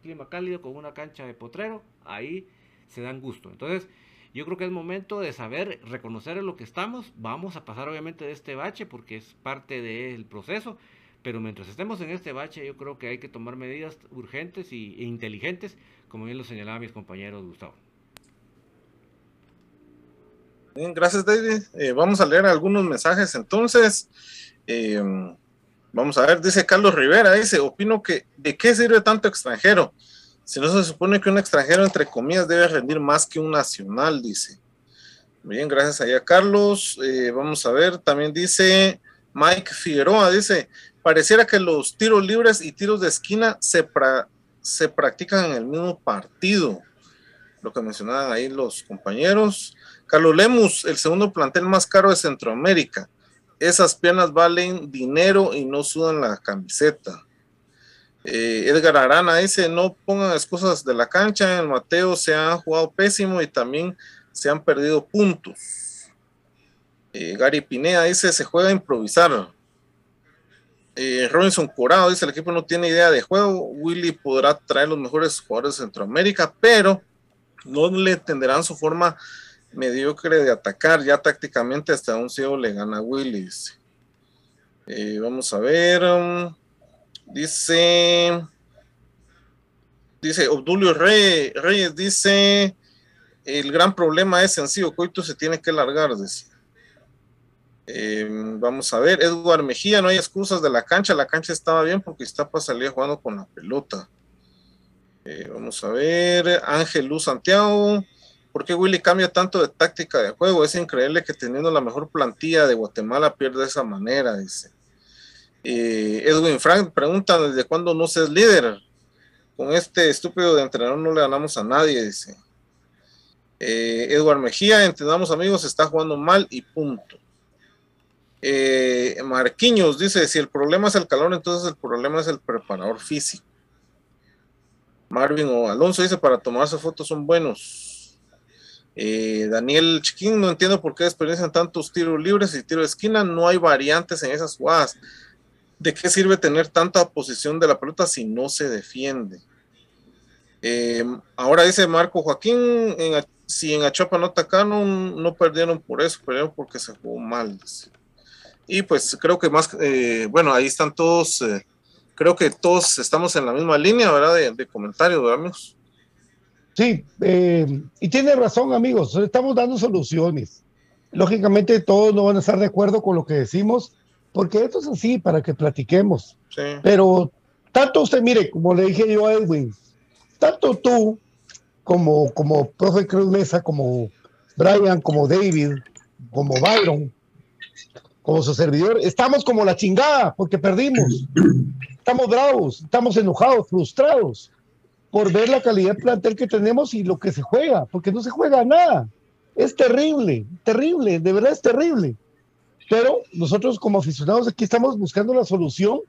clima cálido, con una cancha de potrero, ahí se dan gusto. Entonces, yo creo que es momento de saber reconocer en lo que estamos. Vamos a pasar obviamente de este bache porque es parte del proceso, pero mientras estemos en este bache, yo creo que hay que tomar medidas urgentes e inteligentes, como bien lo señalaba mis compañeros Gustavo. Bien, gracias David. Eh, vamos a leer algunos mensajes entonces. Eh, vamos a ver, dice Carlos Rivera, dice, opino que ¿de qué sirve tanto extranjero? Si no se supone que un extranjero, entre comillas, debe rendir más que un nacional, dice. Bien, gracias ahí a Carlos. Eh, vamos a ver, también dice Mike Figueroa, dice, pareciera que los tiros libres y tiros de esquina se, se practican en el mismo partido. Lo que mencionaban ahí los compañeros. Carlos Lemus, el segundo plantel más caro de Centroamérica esas piernas valen dinero y no sudan la camiseta. Eh, Edgar Arana dice, no pongan excusas de la cancha, en el Mateo se han jugado pésimo y también se han perdido puntos. Eh, Gary Pineda dice, se juega a improvisar. Eh, Robinson Corado dice, el equipo no tiene idea de juego, Willy podrá traer los mejores jugadores de Centroamérica, pero no le entenderán su forma mediocre de atacar, ya tácticamente hasta un ciego le gana Willis. Eh, vamos a ver. Um, dice. Dice Obdulio Reyes, dice. El gran problema es sencillo, Coito se tiene que largar. Eh, vamos a ver, Edward Mejía, no hay excusas de la cancha, la cancha estaba bien porque Iztapa salía jugando con la pelota. Eh, vamos a ver, Ángel Luz Santiago, ¿Por qué Willy cambia tanto de táctica de juego? Es increíble que teniendo la mejor plantilla de Guatemala pierda de esa manera, dice. Edwin Frank pregunta desde cuándo no se es líder. Con este estúpido de entrenador no le ganamos a nadie, dice. Eh, Edward Mejía, entendamos amigos, está jugando mal y punto. Eh, Marquiños dice, si el problema es el calor, entonces el problema es el preparador físico. Marvin o Alonso dice, para tomarse fotos son buenos. Eh, Daniel Chiquín, no entiendo por qué desperdician tantos tiros libres y tiros de esquina. No hay variantes en esas jugadas. ¿De qué sirve tener tanta posición de la pelota si no se defiende? Eh, ahora dice Marco Joaquín, si en Achopa no atacaron, no perdieron por eso, perdieron porque se jugó mal. Y pues creo que más, eh, bueno, ahí están todos, creo que todos estamos en la misma línea, ¿verdad? De, de comentarios, ¿verdad, amigos? Sí, eh, y tiene razón, amigos, estamos dando soluciones. Lógicamente todos no van a estar de acuerdo con lo que decimos, porque esto es así, para que platiquemos. Pero tanto usted, mire, como le dije yo a Edwin, tanto tú como, como profe Cruz Mesa, como Brian, como David, como Byron, como su servidor, estamos como la chingada porque perdimos. Estamos bravos, estamos enojados, frustrados por ver la calidad de plantel que tenemos y lo que se juega, porque no se juega nada. Es terrible, terrible, de verdad es terrible. Pero nosotros como aficionados aquí estamos buscando la solución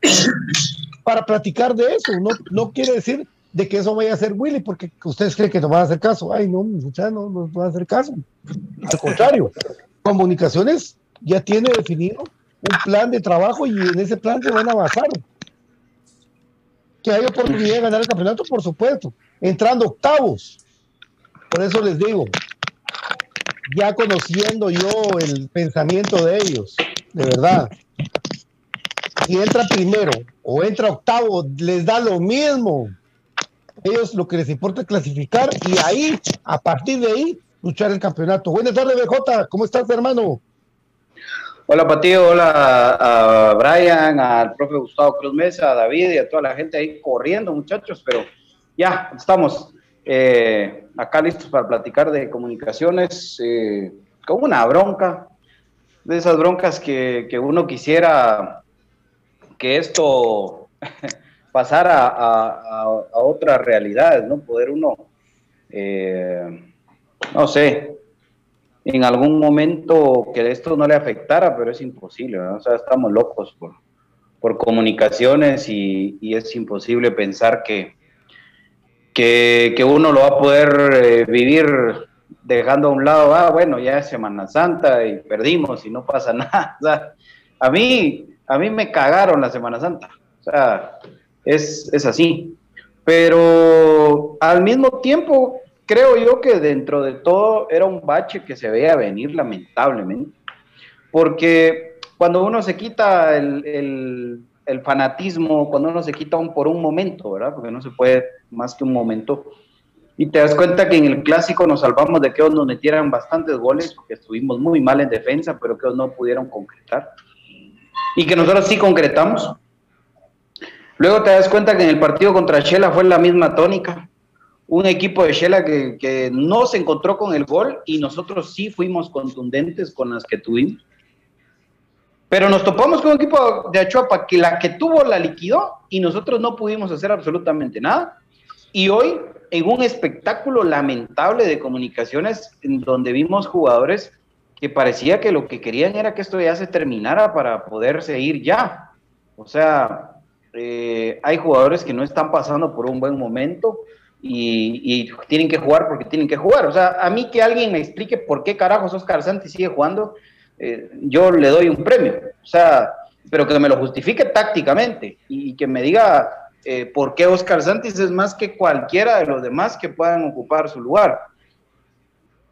para platicar de eso. No, no quiere decir de que eso vaya a ser Willy, porque ustedes creen que nos van a hacer caso. Ay, no, muchachos, no nos van a hacer caso. Al contrario, comunicaciones ya tiene definido un plan de trabajo y en ese plan se van a basar. Que hay oportunidad de ganar el campeonato, por supuesto, entrando octavos. Por eso les digo, ya conociendo yo el pensamiento de ellos, de verdad, si entra primero o entra octavo, les da lo mismo. Ellos lo que les importa es clasificar y ahí, a partir de ahí, luchar el campeonato. Buenas tardes, BJ. ¿Cómo estás, hermano? Hola, Patillo. Hola a Brian, al profe Gustavo Cruz Mesa, a David y a toda la gente ahí corriendo, muchachos. Pero ya estamos eh, acá listos para platicar de comunicaciones eh, con una bronca, de esas broncas que, que uno quisiera que esto pasara a, a, a otras realidades, ¿no? Poder uno, eh, no sé, en algún momento que esto no le afectara, pero es imposible, ¿no? O sea, estamos locos por, por comunicaciones y, y es imposible pensar que, que, que, uno lo va a poder eh, vivir dejando a un lado, ah, bueno, ya es Semana Santa y perdimos y no pasa nada. O sea, a mí, a mí me cagaron la Semana Santa. O sea, es, es así. Pero al mismo tiempo, creo yo que dentro de todo era un bache que se veía venir lamentablemente. Porque cuando uno se quita el, fanatismo, cuando uno se quita un, por un momento, ¿verdad? Porque no se puede más que un momento. Y te das cuenta que en el clásico nos salvamos de que nos metieran bastantes goles, porque estuvimos muy mal en defensa, pero que no pudieron concretar. Y que nosotros sí concretamos. Luego te das cuenta que en el partido contra Shela fue la misma tónica. Un equipo de Shela que, no se encontró con el gol y nosotros sí fuimos contundentes con las que tuvimos. Pero nos topamos con un equipo de Achuapa que la que tuvo la liquidó y nosotros no pudimos hacer absolutamente nada. Y hoy, en un espectáculo lamentable de comunicaciones, en donde vimos jugadores que parecía que lo que querían era que esto ya se terminara para poder seguir ya. O sea, eh, hay jugadores que no están pasando por un buen momento y, tienen que jugar porque tienen que jugar. O sea, a mí que alguien me explique por qué carajos Oscar Santi sigue jugando, eh, yo le doy un premio. O sea, pero que me lo justifique tácticamente y que me diga eh, por qué Oscar Santis es más que cualquiera de los demás que puedan ocupar su lugar.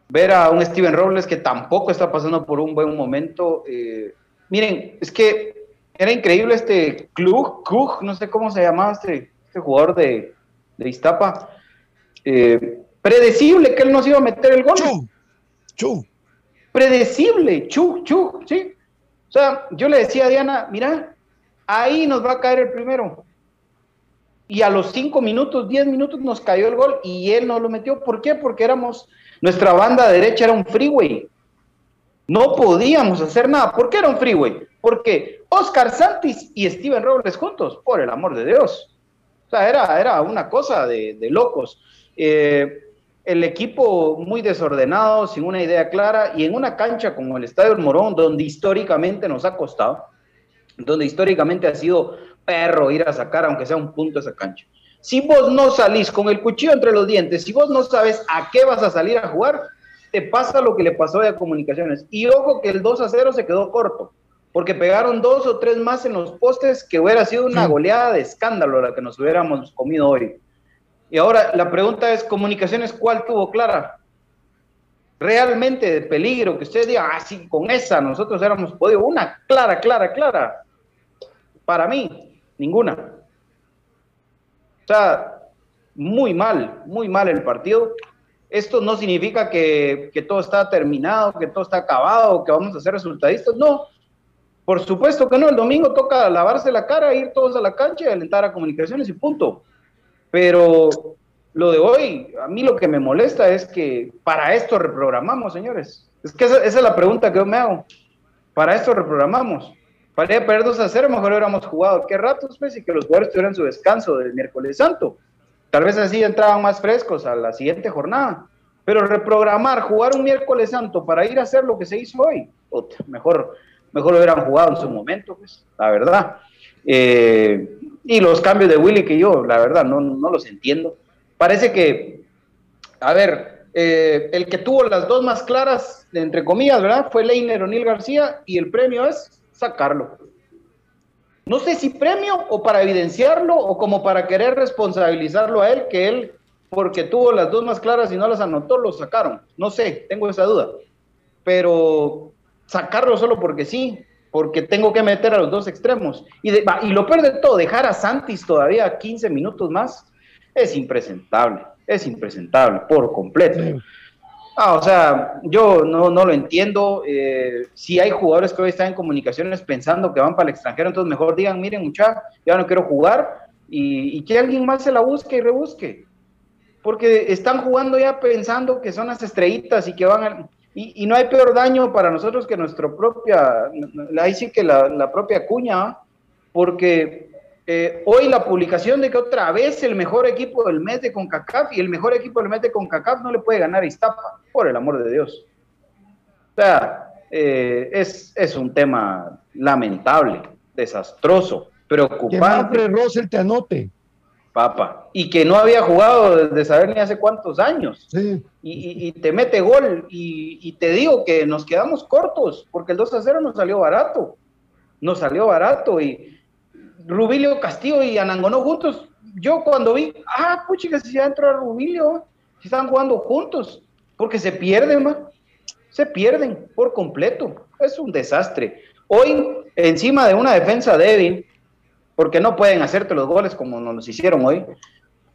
Ver a un Steven Robles que tampoco está pasando por un buen momento. Eh, miren, es que era increíble este Klug, no sé cómo se llamaba este, este jugador de, de Iztapa. Eh, predecible que él nos iba a meter el gol. Chu, chu. Predecible, chu, chu, sí. O sea, yo le decía a Diana, mira, ahí nos va a caer el primero. Y a los cinco minutos, diez minutos nos cayó el gol y él no lo metió. ¿Por qué? Porque éramos, nuestra banda derecha era un freeway. No podíamos hacer nada. ¿Por qué era un freeway? Porque Oscar Santis y Steven Robles juntos, por el amor de Dios. O sea, era, era una cosa de, de locos. Eh, el equipo muy desordenado, sin una idea clara, y en una cancha como el Estadio Morón, donde históricamente nos ha costado, donde históricamente ha sido perro ir a sacar, aunque sea un punto esa cancha. Si vos no salís con el cuchillo entre los dientes, si vos no sabes a qué vas a salir a jugar, te pasa lo que le pasó a Comunicaciones. Y ojo que el 2 a 0 se quedó corto, porque pegaron dos o tres más en los postes, que hubiera sido una goleada de escándalo la que nos hubiéramos comido hoy. Y ahora la pregunta es, Comunicaciones, ¿cuál tuvo clara? Realmente de peligro, que usted diga, ah, sí, con esa nosotros éramos podido, una clara, clara, clara. Para mí, ninguna. O sea, muy mal, muy mal el partido. Esto no significa que, que todo está terminado, que todo está acabado, que vamos a ser resultadistas. No, por supuesto que no. El domingo toca lavarse la cara, ir todos a la cancha y alentar a comunicaciones y punto. Pero lo de hoy, a mí lo que me molesta es que para esto reprogramamos, señores. Es que esa, es la pregunta que yo me hago. Para esto reprogramamos. Para a perder 2 a 0, mejor hubiéramos jugado. ¿Qué ratos, pues? Y que los jugadores tuvieran su descanso del miércoles santo. Tal vez así entraban más frescos a la siguiente jornada. Pero reprogramar, jugar un miércoles santo para ir a hacer lo que se hizo hoy, mejor, mejor lo hubieran jugado en su momento, pues, la verdad. Eh, y los cambios de Willy que yo, la verdad, no, no los entiendo. Parece que, a ver, eh, el que tuvo las dos más claras, entre comillas, ¿verdad? Fue Leiner O'Neill García y el premio es sacarlo. No sé si premio o para evidenciarlo o como para querer responsabilizarlo a él, que él, porque tuvo las dos más claras y no las anotó, lo sacaron. No sé, tengo esa duda. Pero sacarlo solo porque sí, porque tengo que meter a los dos extremos. Y, y lo peor de todo, dejar a Santis todavía 15 minutos más, es impresentable, es impresentable por completo. Ah, o sea, yo no, no lo entiendo. Eh, si hay jugadores que hoy están en comunicaciones pensando que van para el extranjero, entonces mejor digan, miren, mucha, ya no quiero jugar y, y, que alguien más se la busque y rebusque. Porque están jugando ya pensando que son las estrellitas y que van a y, no hay peor daño para nosotros que nuestra propia, ahí sí que la, propia cuña, porque eh, hoy la publicación de que otra vez el mejor equipo del mes de CONCACAF y el mejor equipo del mes de CONCACAF no le puede ganar a Iztapa, por el amor de Dios. O sea, eh, es, es, un tema lamentable, desastroso, preocupante. Que Rosel te anote. Papa, y que no había jugado desde saber ni hace cuántos años. Y, te mete gol, y, te digo que nos quedamos cortos, porque el 2 a 0 nos salió barato. Nos salió barato, y Rubilio Castillo y Anangonó juntos. Yo cuando vi, ah, puchica, si ya entró Rubilio, si están jugando juntos, porque se pierden, se pierden por completo. Es un desastre. Hoy, encima de una defensa débil, porque no pueden hacerte los goles como nos hicieron hoy.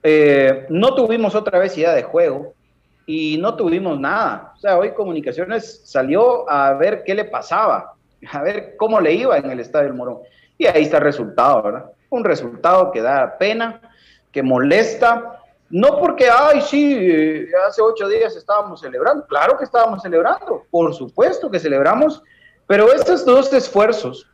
Eh, no tuvimos otra vez idea de juego y no tuvimos nada. O sea, hoy Comunicaciones salió a ver qué le pasaba, a ver cómo le iba en el Estadio del Morón. Y ahí está el resultado, ¿verdad? Un resultado que da pena, que molesta. No porque, ay, sí, eh, hace ocho días estábamos celebrando. Claro que estábamos celebrando, por supuesto que celebramos, pero estos dos esfuerzos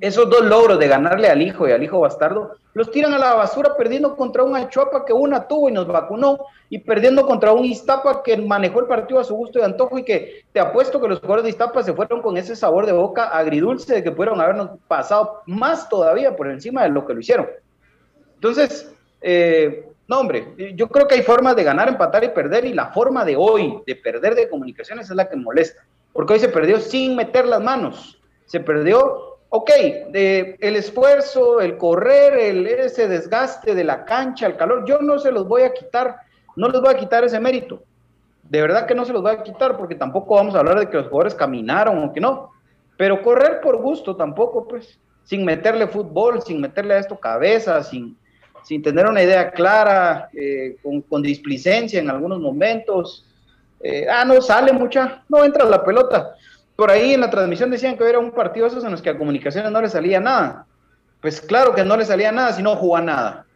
esos dos logros de ganarle al hijo y al hijo bastardo, los tiran a la basura perdiendo contra un Achuapa que una tuvo y nos vacunó, y perdiendo contra un Iztapa que manejó el partido a su gusto y antojo, y que te apuesto que los jugadores de Iztapa se fueron con ese sabor de boca agridulce de que pudieron habernos pasado más todavía por encima de lo que lo hicieron. Entonces, eh, no, hombre, yo creo que hay formas de ganar, empatar y perder, y la forma de hoy de perder de comunicaciones es la que molesta, porque hoy se perdió sin meter las manos, se perdió ok, el esfuerzo, el correr, el, ese desgaste de la cancha, el calor, yo no se los voy a quitar, no les voy a quitar ese mérito. De verdad que no se los voy a quitar porque tampoco vamos a hablar de que los jugadores caminaron o que no. Pero correr por gusto tampoco, pues, sin meterle fútbol, sin meterle a esto cabeza, sin, sin tener una idea clara, eh, con, con, displicencia en algunos momentos. Eh, ah, no sale mucha, no entra la pelota. Por ahí en la transmisión decían que era un partido esos en los que a comunicaciones no le salía nada. Pues claro que no le salía nada si no jugaba nada.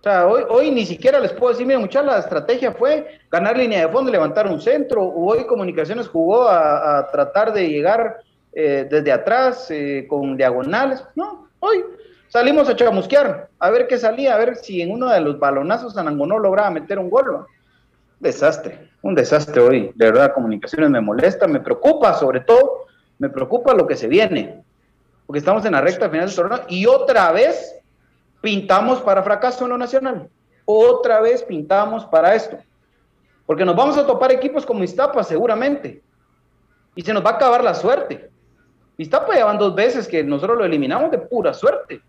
O sea, hoy, hoy ni siquiera les puedo decir, miren, mucha la estrategia fue ganar línea de fondo levantar un centro. Hoy Comunicaciones jugó a, tratar de llegar eh, desde atrás eh, con diagonales. No, hoy salimos a chamusquear, a ver qué salía, a ver si en uno de los balonazos Anangonó lograba meter un gol. Desastre un desastre hoy. De verdad, comunicaciones me molesta, me preocupa, sobre todo, me preocupa lo que se viene. Porque estamos en la recta final del torneo y otra vez pintamos para fracaso en lo nacional. Otra vez pintamos para esto. Porque nos vamos a topar equipos como Iztapa, seguramente. Y se nos va a acabar la suerte. Iztapa ya van dos veces que nosotros lo eliminamos de pura suerte.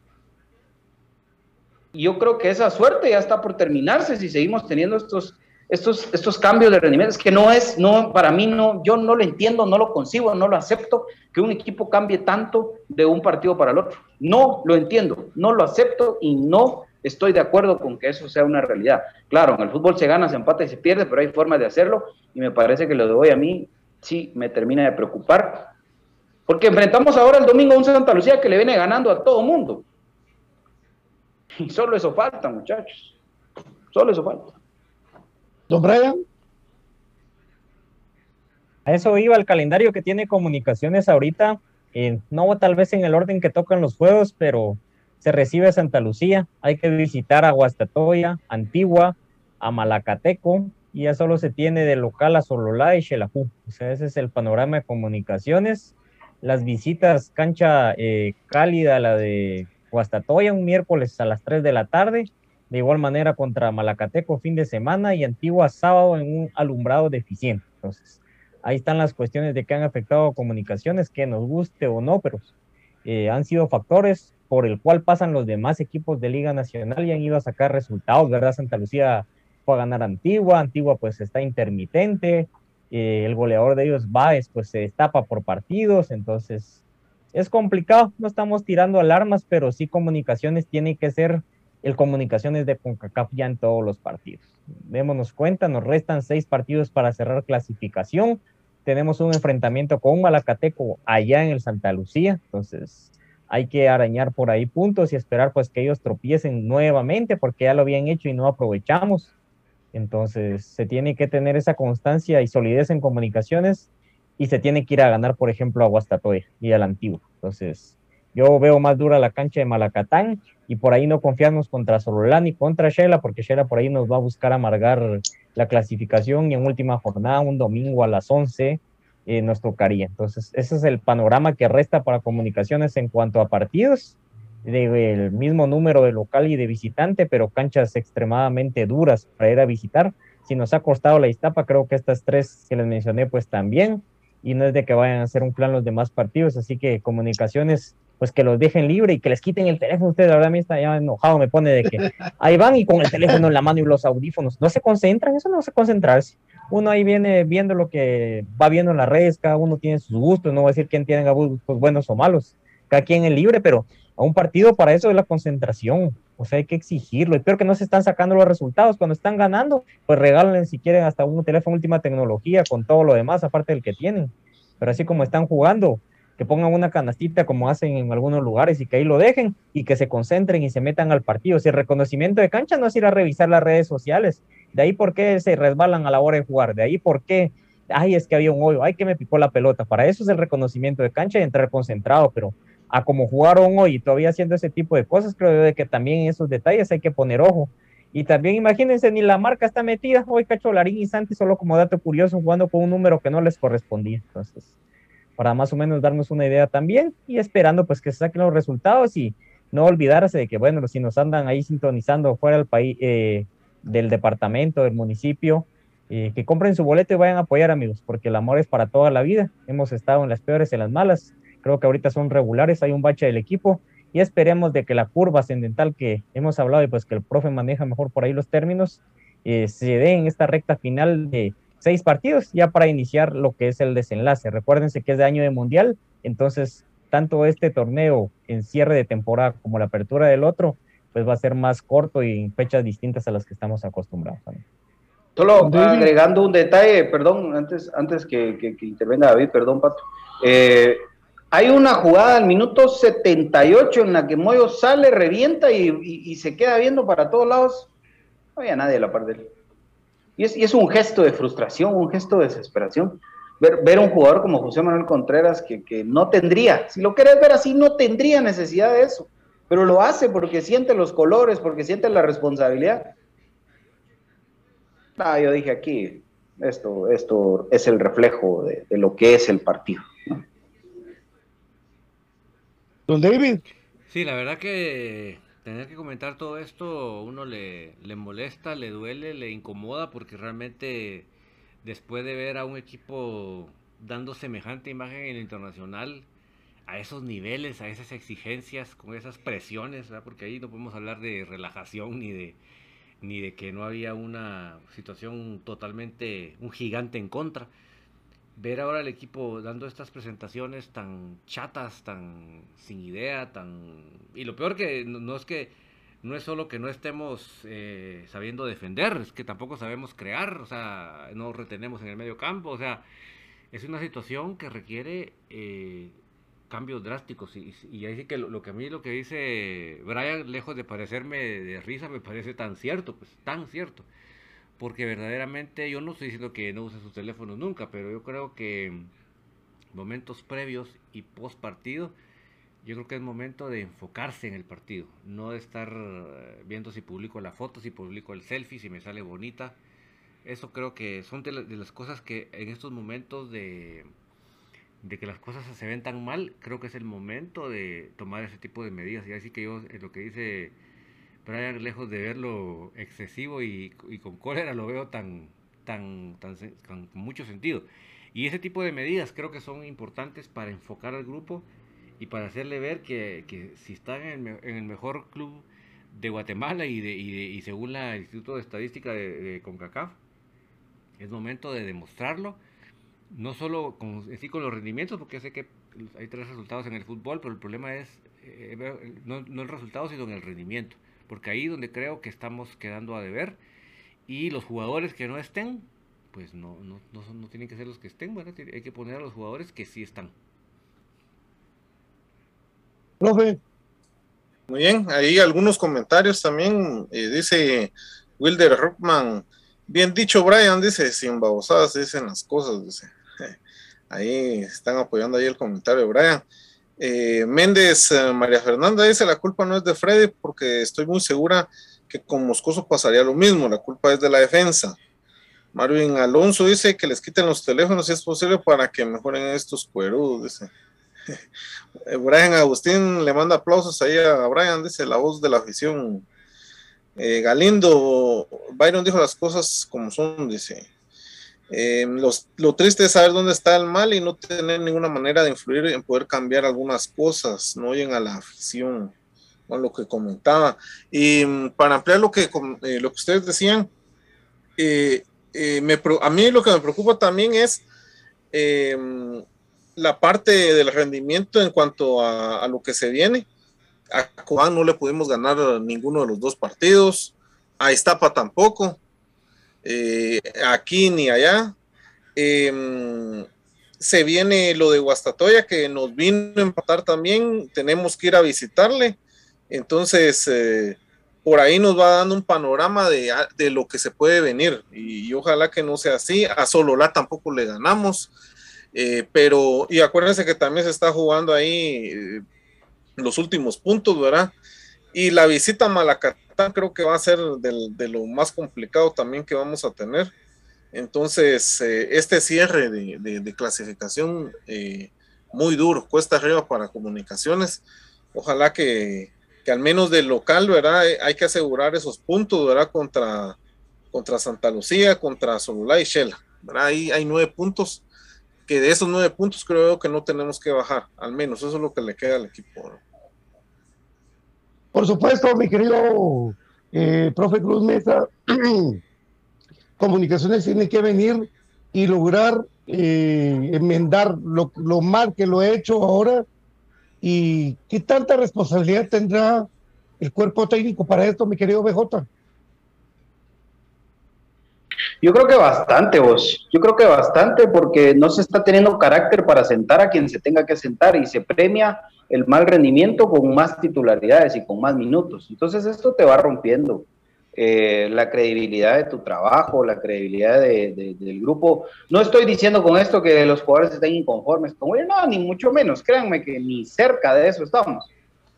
Y yo creo que esa suerte ya está por terminarse si seguimos teniendo estos estos, estos cambios de rendimiento, es que no es, no, para mí no, yo no lo entiendo, no lo concibo, no lo acepto, que un equipo cambie tanto de un partido para el otro. No lo entiendo, no lo acepto y no estoy de acuerdo con que eso sea una realidad. Claro, en el fútbol se gana, se empata y se pierde, pero hay formas de hacerlo y me parece que lo de hoy a mí sí me termina de preocupar. Porque enfrentamos ahora el domingo a un Santa Lucía que le viene ganando a todo mundo. Y solo eso falta, muchachos. Solo eso falta. Don Brian. A eso iba el calendario que tiene comunicaciones ahorita. eh, no tal vez en el orden que tocan los juegos, pero se recibe a Santa Lucía. Hay que visitar a Guastatoya, Antigua, a Malacateco, y ya solo se tiene de local a Sololá y Xelajú. O sea, ese es el panorama de comunicaciones. Las visitas, cancha eh, cálida, la de Guastatoya, un miércoles a las 3 de la tarde. De igual manera contra Malacateco fin de semana y Antigua sábado en un alumbrado deficiente. Entonces, ahí están las cuestiones de que han afectado comunicaciones, que nos guste o no, pero eh, han sido factores por el cual pasan los demás equipos de Liga Nacional y han ido a sacar resultados, ¿verdad? Santa Lucía fue a ganar Antigua, Antigua pues está intermitente, eh, el goleador de ellos Baez pues se destapa por partidos, entonces es complicado, no estamos tirando alarmas, pero sí comunicaciones tiene que ser el comunicaciones de CONCACAF ya en todos los partidos. Démonos cuenta, nos restan seis partidos para cerrar clasificación, tenemos un enfrentamiento con Malacateco allá en el Santa Lucía, entonces hay que arañar por ahí puntos y esperar pues que ellos tropiecen nuevamente porque ya lo habían hecho y no aprovechamos. Entonces se tiene que tener esa constancia y solidez en comunicaciones y se tiene que ir a ganar, por ejemplo, a Guastatoya y al Antiguo. Entonces yo veo más dura la cancha de Malacatán y por ahí no confiarnos contra Sololán y contra Shela porque Shela por ahí nos va a buscar amargar la clasificación y en última jornada, un domingo a las 11, eh, nos tocaría. Entonces, ese es el panorama que resta para comunicaciones en cuanto a partidos, del mismo número de local y de visitante, pero canchas extremadamente duras para ir a visitar. Si nos ha costado la Iztapa, creo que estas tres que les mencioné, pues también, y no es de que vayan a hacer un plan los demás partidos, así que comunicaciones, pues que los dejen libre y que les quiten el teléfono. Usted, la verdad, a mí está ya enojado, me pone de que ahí van y con el teléfono en la mano y los audífonos. No se concentran, eso no se concentrarse uno ahí viene viendo lo que va viendo en las redes, cada uno tiene sus gustos, no voy a decir quién tiene gustos buenos o malos, cada quien es libre, pero a un partido para eso es la concentración, o sea, hay que exigirlo, y peor que no se están sacando los resultados, cuando están ganando, pues regálenle si quieren hasta un teléfono última tecnología con todo lo demás, aparte del que tienen, pero así como están jugando, que pongan una canastita como hacen en algunos lugares y que ahí lo dejen y que se concentren y se metan al partido. Si el reconocimiento de cancha no es ir a revisar las redes sociales, de ahí por qué se resbalan a la hora de jugar, de ahí por qué, ay, es que había un hoyo, ay, que me picó la pelota. Para eso es el reconocimiento de cancha y entrar concentrado, pero a como jugaron hoy y todavía haciendo ese tipo de cosas, creo yo de que también en esos detalles hay que poner ojo. Y también imagínense, ni la marca está metida, hoy Cacho Larín y Santi solo como dato curioso jugando con un número que no les correspondía. Entonces, para más o menos darnos una idea también y esperando pues que se saquen los resultados y no olvidarse de que, bueno, si nos andan ahí sintonizando fuera del país, eh, del departamento, del municipio, eh, que compren su boleto y vayan a apoyar amigos, porque el amor es para toda la vida. Hemos estado en las peores en las malas, creo que ahorita son regulares, hay un bache del equipo y esperemos de que la curva ascendental que hemos hablado y pues que el profe maneja mejor por ahí los términos, eh, se dé en esta recta final de seis partidos ya para iniciar lo que es el desenlace. Recuérdense que es de año de mundial, entonces tanto este torneo en cierre de temporada como la apertura del otro, pues va a ser más corto y en fechas distintas a las que estamos acostumbrados. Solo agregando un detalle, perdón, antes, antes que, que, que intervenga David, perdón, Pato. Eh, hay una jugada al minuto 78 en la que Moyo sale, revienta y, y, y, se queda viendo para todos lados. No había nadie a la par de él. Y es, y es un gesto de frustración, un gesto de desesperación. Ver, ver un jugador como José Manuel Contreras que, que no tendría, si lo querés ver así, no tendría necesidad de eso pero lo hace porque siente los colores, porque siente la responsabilidad. Ah, yo dije aquí, esto, esto es el reflejo de, de lo que es el partido. ¿no? Don David. Sí, la verdad que tener que comentar todo esto, uno le, le molesta, le duele, le incomoda, porque realmente después de ver a un equipo dando semejante imagen en el internacional, a esos niveles, a esas exigencias, con esas presiones, ¿verdad? porque ahí no podemos hablar de relajación ni de, ni de que no había una situación totalmente, un gigante en contra. Ver ahora al equipo dando estas presentaciones tan chatas, tan sin idea, tan... Y lo peor que no, es que no es solo que no estemos eh, sabiendo defender, es que tampoco sabemos crear, o sea, no retenemos en el medio campo, o sea, es una situación que requiere eh, cambios drásticos. Y, y ahí sí que lo, lo, que a mí lo que dice Brian, lejos de parecerme de risa, me parece tan cierto, pues tan cierto. Porque verdaderamente yo no estoy diciendo que no usen sus teléfonos nunca, pero yo creo que momentos previos y post partido, yo creo que es momento de enfocarse en el partido, no de estar eh, viendo si publico la foto, si publico el selfie, si me sale bonita. Eso creo que son de, las cosas que en estos momentos de, de que las cosas se ven tan mal, creo que es el momento de tomar ese tipo de medidas. Y así que yo, en lo que dice Brian, lejos de verlo excesivo y, con cólera, lo veo tan, tan, tan, con mucho sentido. Y ese tipo de medidas creo que son importantes para enfocar al grupo y para hacerle ver que, que si están en el, mejor club de Guatemala y, de, y, según la Instituto de Estadística de, CONCACAF, es momento de demostrarlo, no solo con, con los rendimientos, porque sé que hay tres resultados en el fútbol, pero el problema es eh, no, no el resultado, sino en el rendimiento, porque ahí donde creo que estamos quedando a deber y los jugadores que no estén, pues no, no, no, no tienen que ser los que estén, hay que poner a los jugadores que sí están. Profe. Muy bien, ahí algunos comentarios también. Eh, dice Wilder Rockman, bien dicho Brian, dice, sin babosadas dicen las cosas, dice. Ahí están apoyando ahí el comentario de Brian. Eh, Méndez eh, María Fernanda dice, la culpa no es de Freddy porque estoy muy segura que con Moscoso pasaría lo mismo, la culpa es de la defensa. Marvin Alonso dice que les quiten los teléfonos si es posible para que mejoren estos cuerudos, dice. Brian Agustín le manda aplausos ahí a Brian, dice la voz de la afición. Eh, Galindo, Byron dijo las cosas como son, dice. Eh, lo triste es saber dónde está el mal y no tener ninguna manera de influir en poder cambiar algunas cosas, no oyen a la afición, con lo que comentaba. Y mm, para ampliar lo que, eh, lo que ustedes decían, me, a mí lo que me preocupa también es la parte del rendimiento en cuanto a, lo que se viene. A Cobán no le pudimos ganar ninguno de los dos partidos. A Iztapa tampoco. Eh, aquí ni allá. Em, se viene lo de Guastatoya que nos vino a empatar también. Tenemos que ir a visitarle. Entonces, eh, por ahí nos va dando un panorama de, de, lo que se puede venir. Y, ojalá que no sea así. A Sololá tampoco le ganamos. Eh, pero, y acuérdense que también se está jugando ahí los últimos puntos, ¿verdad? Y la visita a Creo que va a ser de lo más complicado también que vamos a tener. Entonces, eh, este cierre de, clasificación muy duro, cuesta arriba para comunicaciones. Ojalá que, al menos del local, ¿verdad? Hay que asegurar esos puntos, ¿verdad? Contra, contra Santa Lucía, contra Solulá y Shela, ¿verdad? Ahí hay nueve puntos que de esos nueve puntos creo que no tenemos que bajar, al menos eso es lo que le queda al equipo. Por supuesto, mi querido eh, profe Cruz Mesa, comunicaciones tiene que venir y lograr eh, enmendar lo, lo, mal que lo he hecho ahora y qué tanta responsabilidad tendrá el cuerpo técnico para esto, mi querido BJ. Yo creo que bastante, vos. Yo creo que bastante porque no se está teniendo carácter para sentar a quien se tenga que sentar y se premia el mal rendimiento con más titularidades y con más minutos. Entonces esto te va rompiendo eh, la credibilidad de tu trabajo, la credibilidad del grupo. No estoy diciendo con esto que los jugadores estén inconformes con no, ni mucho menos. Créanme que ni cerca de eso estamos,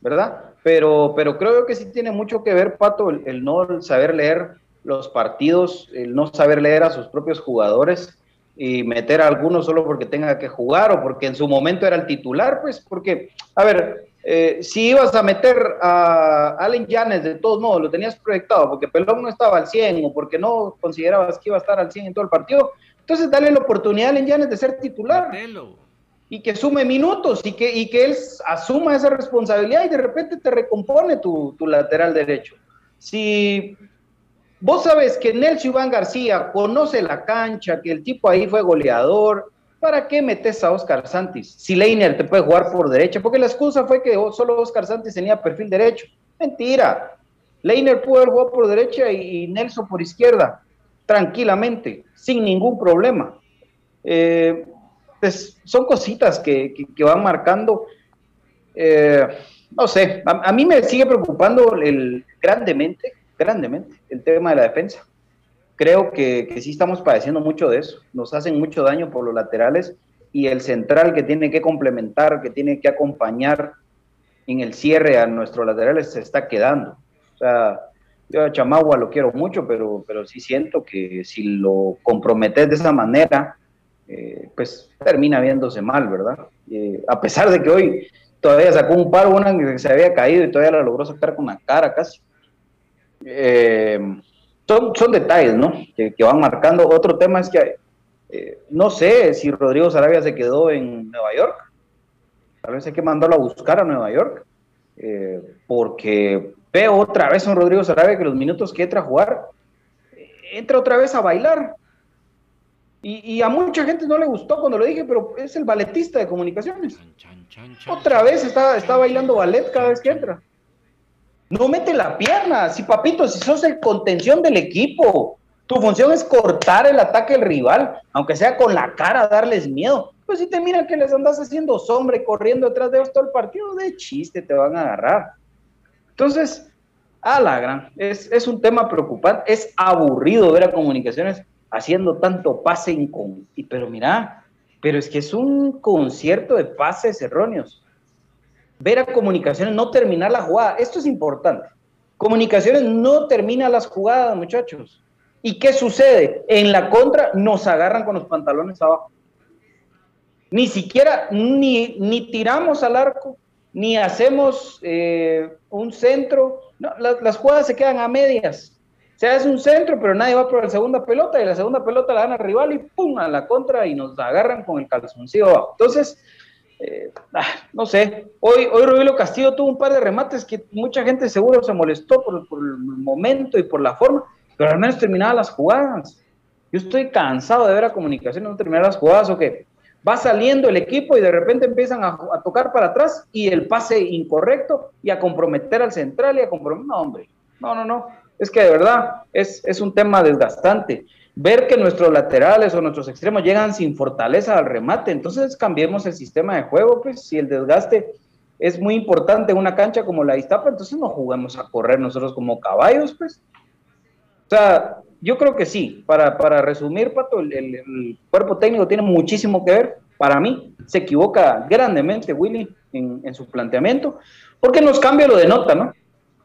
¿verdad? Pero, pero creo que sí tiene mucho que ver, Pato, el no saber leer los partidos, el no saber leer a sus propios jugadores y meter a algunos solo porque tenga que jugar o porque en su momento era el titular, pues porque, a ver, eh, si ibas a meter a Allen Yanes de todos modos, lo tenías proyectado porque Pelón no estaba al 100 o porque no considerabas que iba a estar al 100 en todo el partido, entonces dale la oportunidad a Allen Yanes de ser titular. Y que sume minutos y que, y que él asuma esa responsabilidad y de repente te recompone tu, tu lateral derecho. Si Vos sabes que Nelson Iván García conoce la cancha, que el tipo ahí fue goleador. ¿Para qué metes a Oscar Santis? Si Leiner te puede jugar por derecha, porque la excusa fue que solo Oscar Santis tenía perfil derecho. Mentira. Leiner pudo haber jugado por derecha y Nelson por izquierda, tranquilamente, sin ningún problema. Eh, pues son cositas que, van marcando. Eh, no sé, a, a, mí me sigue preocupando el, grandemente grandemente el tema de la defensa. creo que, sí estamos padeciendo mucho de eso. Nos hacen mucho daño por los laterales y el central que tiene que complementar, que tiene que acompañar en el cierre a nuestros laterales se está quedando. O sea, yo a Chamagua lo quiero mucho, pero, pero sí siento que si lo comprometes de esa manera, eh, pues termina viéndose mal, ¿verdad? Eh, a pesar de que hoy todavía sacó un paro, una que se había caído y todavía la logró sacar con la cara casi. Eh, son, son detalles, ¿no? Que, que, van marcando. Otro tema es que no sé si Rodrigo Sarabia se quedó en Nueva York. Tal vez hay que mandarlo a buscar a Nueva York. porque veo otra vez a un Rodrigo Sarabia que los minutos que entra a jugar, entra otra vez a bailar. Y, a mucha gente no le gustó cuando lo dije, pero es el balletista de comunicaciones. Otra vez está, está bailando ballet cada vez que entra. No mete la pierna. Si papito, si sos el contención del equipo, tu función es cortar el ataque del rival, aunque sea con la cara, darles miedo. Pues si te miran que les andas haciendo sombra corriendo detrás de ellos todo el partido, de chiste te van a agarrar. Entonces, a la gran, es, es un tema preocupante, es aburrido ver a comunicaciones haciendo tanto pase incómodo. Pero mira, pero es que es un concierto de pases erróneos. Ver a comunicaciones no terminar la jugada, esto es importante. Comunicaciones no termina las jugadas, muchachos. ¿Y qué sucede? En la contra nos agarran con los pantalones abajo. Ni siquiera, ni, ni tiramos al arco, ni hacemos eh, un centro. No, las jugadas se quedan a medias se hace un centro, pero nadie va por la segunda pelota y la segunda pelota la dan al rival y ¡pum! a la contra y nos agarran con el calzoncillo abajo. Entonces, eh, ah, no sé, hoy, hoy Rodrigo Castillo tuvo un par de remates que mucha gente seguro se molestó por, el momento y por la forma, pero al menos terminaba las jugadas. Yo estoy cansado de ver a comunicación no terminar las jugadas o que va saliendo el equipo y de repente empiezan a, a, tocar para atrás y el pase incorrecto y a comprometer al central y a comprometer. No, hombre, no, no, no. Es que de verdad es, es un tema desgastante. Ver que nuestros laterales o nuestros extremos llegan sin fortaleza al remate, entonces cambiemos el sistema de juego, pues si el desgaste es muy importante en una cancha como la Iztapa, entonces no juguemos a correr nosotros como caballos, pues. O sea, yo creo que sí, para, para resumir, Pato, el, cuerpo técnico tiene muchísimo que ver. Para mí, se equivoca grandemente Willy en, en su planteamiento, porque en los cambios lo denota, ¿no?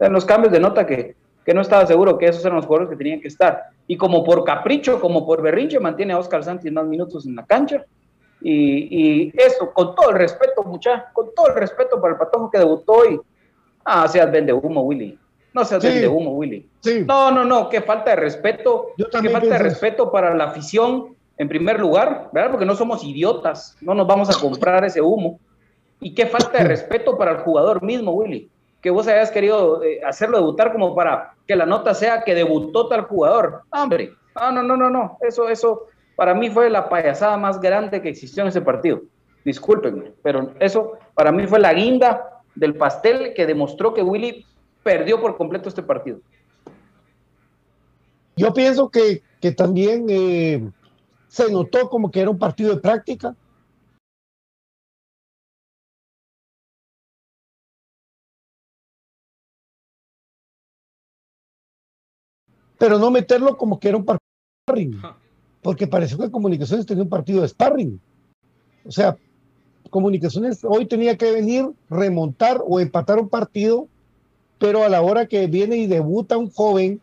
En los cambios denota que que no estaba seguro que esos eran los jugadores que tenían que estar. Y como por capricho, como por berrinche, mantiene a Oscar Sánchez más minutos en la cancha. Y, eso, con todo el respeto, mucha, con todo el respeto para el patojo que debutó hoy. Ah, seas vende humo, Willy. No seas vende humo, Willy. No, no, no, qué falta de respeto. Qué falta de respeto para la afición, en primer lugar, ¿verdad? Porque no somos idiotas, no nos vamos a comprar ese humo. Y qué falta de respeto para el jugador mismo, Willy que vos hayas querido eh, hacerlo debutar como para que la nota sea que debutó tal jugador. Hombre, no, no, no, no, no. Eso, eso para mí fue la payasada más grande que existió en ese partido. Discúlpenme, pero eso para mí fue la guinda del pastel que demostró que Willy perdió por completo este partido. Yo pienso que, que también eh, se notó como que era un partido de práctica pero no meterlo como que era un partido de sparring, porque pareció que Comunicaciones tenía un partido de sparring. O sea, Comunicaciones hoy tenía que venir, remontar o empatar un partido, pero a la hora que viene y debuta un joven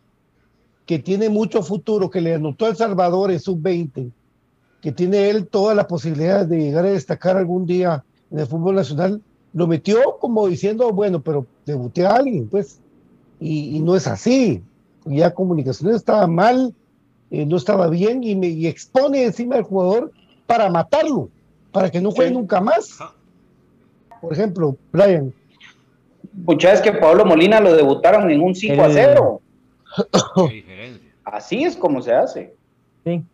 que tiene mucho futuro, que le anotó El Salvador en sub-20, que tiene él todas las posibilidades de llegar a destacar algún día en el fútbol nacional, lo metió como diciendo, bueno, pero debuté a alguien, pues, y, y no es así ya comunicaciones estaba mal, eh, no estaba bien y me expone encima del jugador para matarlo, para que no juegue nunca más. Por ejemplo, Brian. Muchas que Pablo Molina lo debutaron en un 5 a 0. Así es como se hace. Sí.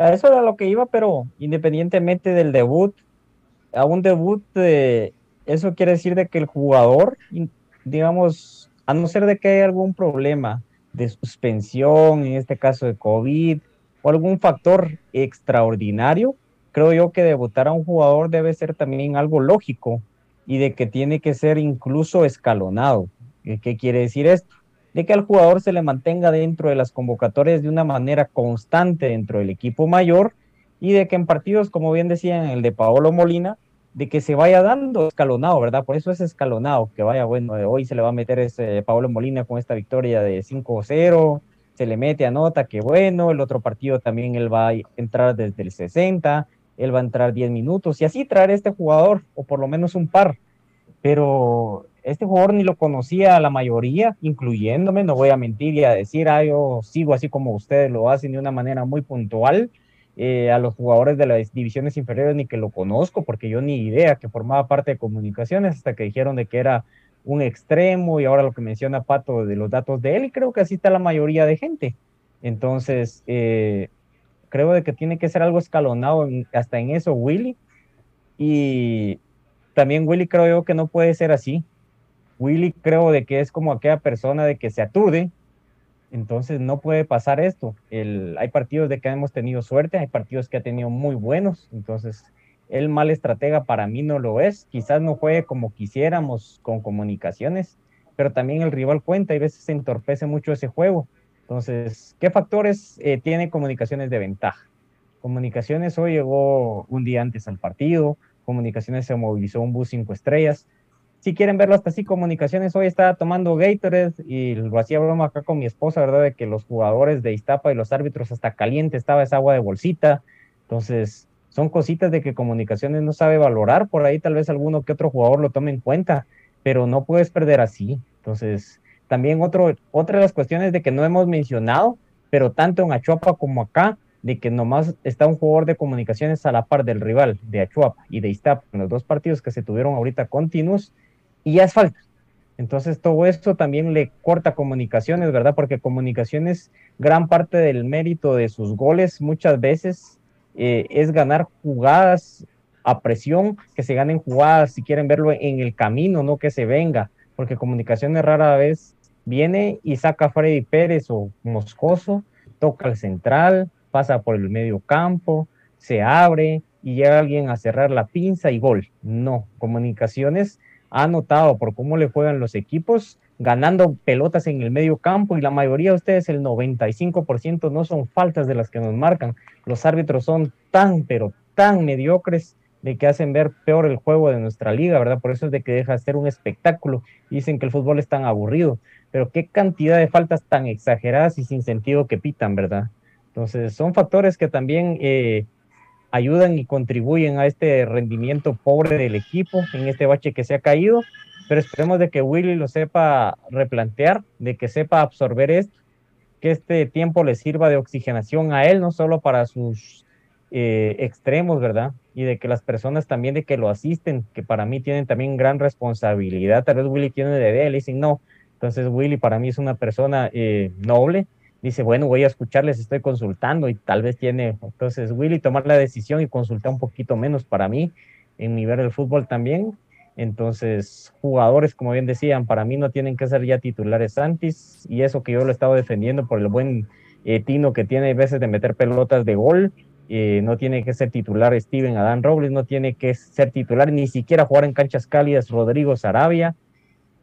A eso era lo que iba, pero independientemente del debut, a un debut, eso quiere decir de que el jugador, digamos, a no ser de que haya algún problema de suspensión, en este caso de COVID, o algún factor extraordinario, creo yo que debutar a un jugador debe ser también algo lógico y de que tiene que ser incluso escalonado. ¿Qué quiere decir esto? de que al jugador se le mantenga dentro de las convocatorias de una manera constante dentro del equipo mayor y de que en partidos, como bien decían, el de Paolo Molina, de que se vaya dando escalonado, ¿verdad? Por eso es escalonado, que vaya, bueno, hoy se le va a meter ese Paolo Molina con esta victoria de 5-0, se le mete, anota, que bueno, el otro partido también él va a entrar desde el 60, él va a entrar 10 minutos y así traer este jugador, o por lo menos un par. Pero este jugador ni lo conocía a la mayoría, incluyéndome, no voy a mentir y a decir, ah, yo sigo así como ustedes lo hacen de una manera muy puntual. Eh, a los jugadores de las divisiones inferiores ni que lo conozco, porque yo ni idea que formaba parte de comunicaciones hasta que dijeron de que era un extremo y ahora lo que menciona Pato de los datos de él y creo que así está la mayoría de gente. Entonces, eh, creo de que tiene que ser algo escalonado hasta en eso Willy. Y también Willy creo yo que no puede ser así. Willy creo de que es como aquella persona de que se aturde. Entonces no puede pasar esto. Hay partidos de que hemos tenido suerte, hay partidos que ha tenido muy buenos. Entonces el mal estratega para mí no lo es. Quizás no juegue como quisiéramos con comunicaciones, pero también el rival cuenta y a veces se entorpece mucho ese juego. Entonces, ¿qué factores eh, tiene comunicaciones de ventaja? Comunicaciones hoy llegó un día antes al partido, comunicaciones se movilizó un bus cinco estrellas. Si quieren verlo hasta así, comunicaciones hoy está tomando Gatorade y lo hacía broma acá con mi esposa, ¿verdad? De que los jugadores de Iztapa y los árbitros hasta caliente estaba esa agua de bolsita. Entonces, son cositas de que comunicaciones no sabe valorar, por ahí tal vez alguno que otro jugador lo tome en cuenta, pero no puedes perder así. Entonces, también otro, otra de las cuestiones de que no hemos mencionado, pero tanto en Achuapa como acá, de que nomás está un jugador de comunicaciones a la par del rival de Achuapa y de Iztapa en los dos partidos que se tuvieron ahorita continuos, y ya es falta. Entonces todo esto también le corta comunicaciones, ¿verdad? Porque comunicaciones, gran parte del mérito de sus goles muchas veces eh, es ganar jugadas a presión, que se ganen jugadas, si quieren verlo en el camino, no que se venga, porque comunicaciones rara vez viene y saca a Freddy Pérez o Moscoso, toca al central, pasa por el medio campo, se abre y llega alguien a cerrar la pinza y gol. No, comunicaciones ha notado por cómo le juegan los equipos, ganando pelotas en el medio campo y la mayoría de ustedes, el 95%, no son faltas de las que nos marcan. Los árbitros son tan, pero tan mediocres de que hacen ver peor el juego de nuestra liga, ¿verdad? Por eso es de que deja de ser un espectáculo. Dicen que el fútbol es tan aburrido, pero qué cantidad de faltas tan exageradas y sin sentido que pitan, ¿verdad? Entonces, son factores que también eh, ayudan y contribuyen a este rendimiento pobre del equipo en este bache que se ha caído pero esperemos de que Willy lo sepa replantear, de que sepa absorber esto, que este tiempo le sirva de oxigenación a él, no solo para sus eh, extremos, ¿verdad? Y de que las personas también de que lo asisten, que para mí tienen también gran responsabilidad, tal vez Willy tiene de idea, le dicen no, entonces Willy para mí es una persona eh, noble, dice, bueno, voy a escucharles, estoy consultando y tal vez tiene, entonces Willy tomar la decisión y consultar un poquito menos para mí en mi ver el fútbol también, entonces, jugadores, como bien decían, para mí no tienen que ser ya titulares antes, y eso que yo lo he estado defendiendo por el buen eh, tino que tiene veces de meter pelotas de gol. Eh, no tiene que ser titular Steven Adán Robles, no tiene que ser titular ni siquiera jugar en canchas cálidas Rodrigo Sarabia,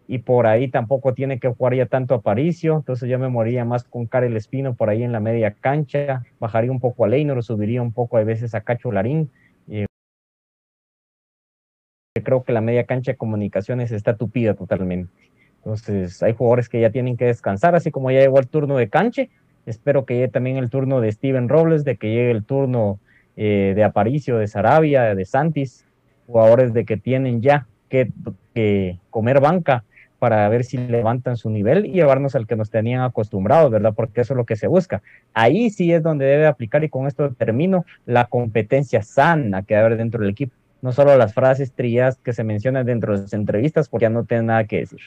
y por ahí tampoco tiene que jugar ya tanto Aparicio, entonces yo me moriría más con Karel Espino por ahí en la media cancha, bajaría un poco a Leinor, subiría un poco a veces a Cacho Larín, creo que la media cancha de comunicaciones está tupida totalmente. Entonces, hay jugadores que ya tienen que descansar, así como ya llegó el turno de Canche. Espero que llegue también el turno de Steven Robles, de que llegue el turno eh, de Aparicio, de Sarabia, de Santis, jugadores de que tienen ya que, comer banca para ver si levantan su nivel y llevarnos al que nos tenían acostumbrados, ¿verdad? Porque eso es lo que se busca. Ahí sí es donde debe aplicar, y con esto termino, la competencia sana que debe haber dentro del equipo no solo las frases trillas que se mencionan dentro de las entrevistas, porque ya no tienen nada que decir.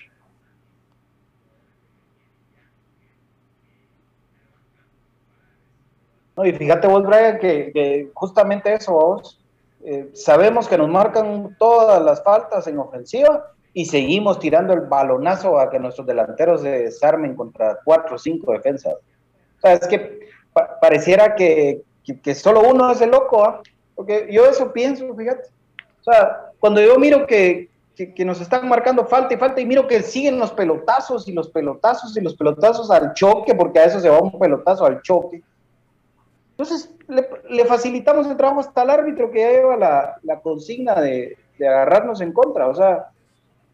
No, y fíjate vos, Brian, que, justamente eso, vos, eh, sabemos que nos marcan todas las faltas en ofensiva y seguimos tirando el balonazo a que nuestros delanteros se desarmen contra cuatro o cinco defensas. O sea, es que pareciera que, que, solo uno es el loco, ¿ah? porque yo eso pienso, fíjate. O sea, cuando yo miro que, que, que nos están marcando falta y falta, y miro que siguen los pelotazos y los pelotazos y los pelotazos al choque, porque a eso se va un pelotazo al choque. Entonces, le, le facilitamos el trabajo hasta el árbitro que ya lleva la, la consigna de, de agarrarnos en contra. O sea,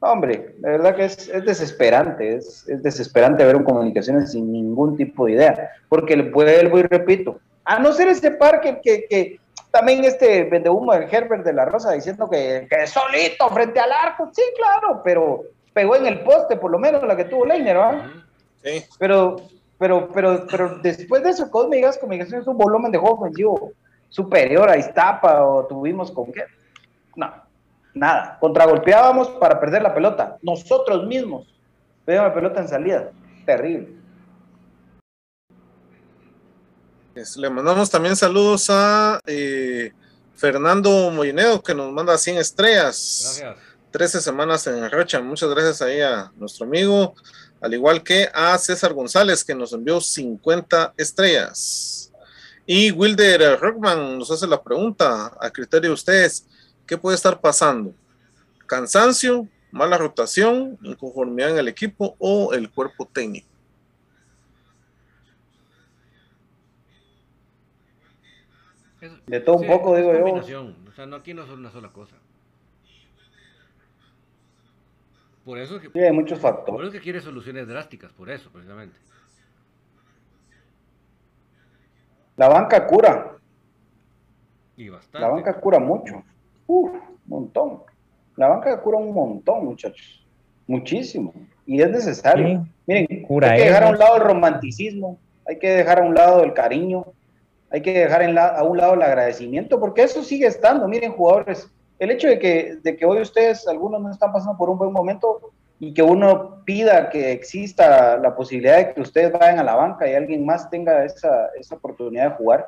hombre, la verdad que es, es desesperante, es, es, desesperante ver un comunicaciones sin ningún tipo de idea, porque le vuelvo y repito, a no ser ese parque que, que también este vendehumo del Herbert de la Rosa diciendo que, que solito frente al arco, sí, claro, pero pegó en el poste, por lo menos la que tuvo Leiner, ¿verdad? Sí. Pero, pero, pero, pero después de eso, me digas comunicaciones un volumen de juego ofensivo superior a Iztapa o tuvimos con qué. No, nada. Contragolpeábamos para perder la pelota. Nosotros mismos perdíamos la pelota en salida. Terrible. Es- Le mandamos también saludos a eh, Fernando Molineo, que nos manda 100 estrellas. Gracias. 13 semanas en Rocha. Muchas gracias ahí a nuestro amigo, al igual que a César González, que nos envió 50 estrellas. Y Wilder Rockman nos hace la pregunta, a criterio de ustedes, ¿qué puede estar pasando? ¿Cansancio, mala rotación, inconformidad en el equipo o el cuerpo técnico? De todo un poco, digo yo. combinación. O sea, no, aquí no es una sola cosa. Por eso es que, Sí, hay muchos por factores. eso es que quiere soluciones drásticas, por eso, precisamente. La banca cura. Y bastante. La banca cura mucho. Uf, un montón. La banca cura un montón, muchachos. Muchísimo. Y es necesario. Sí, Miren, cura hay que dejar a un lado el romanticismo, hay que dejar a un lado el cariño, hay que dejar en la- a un lado el agradecimiento, porque eso sigue estando. Miren, jugadores, el hecho de que, de que hoy ustedes, algunos no están pasando por un buen momento y que uno pida que exista la posibilidad de que ustedes vayan a la banca y alguien más tenga esa, esa oportunidad de jugar,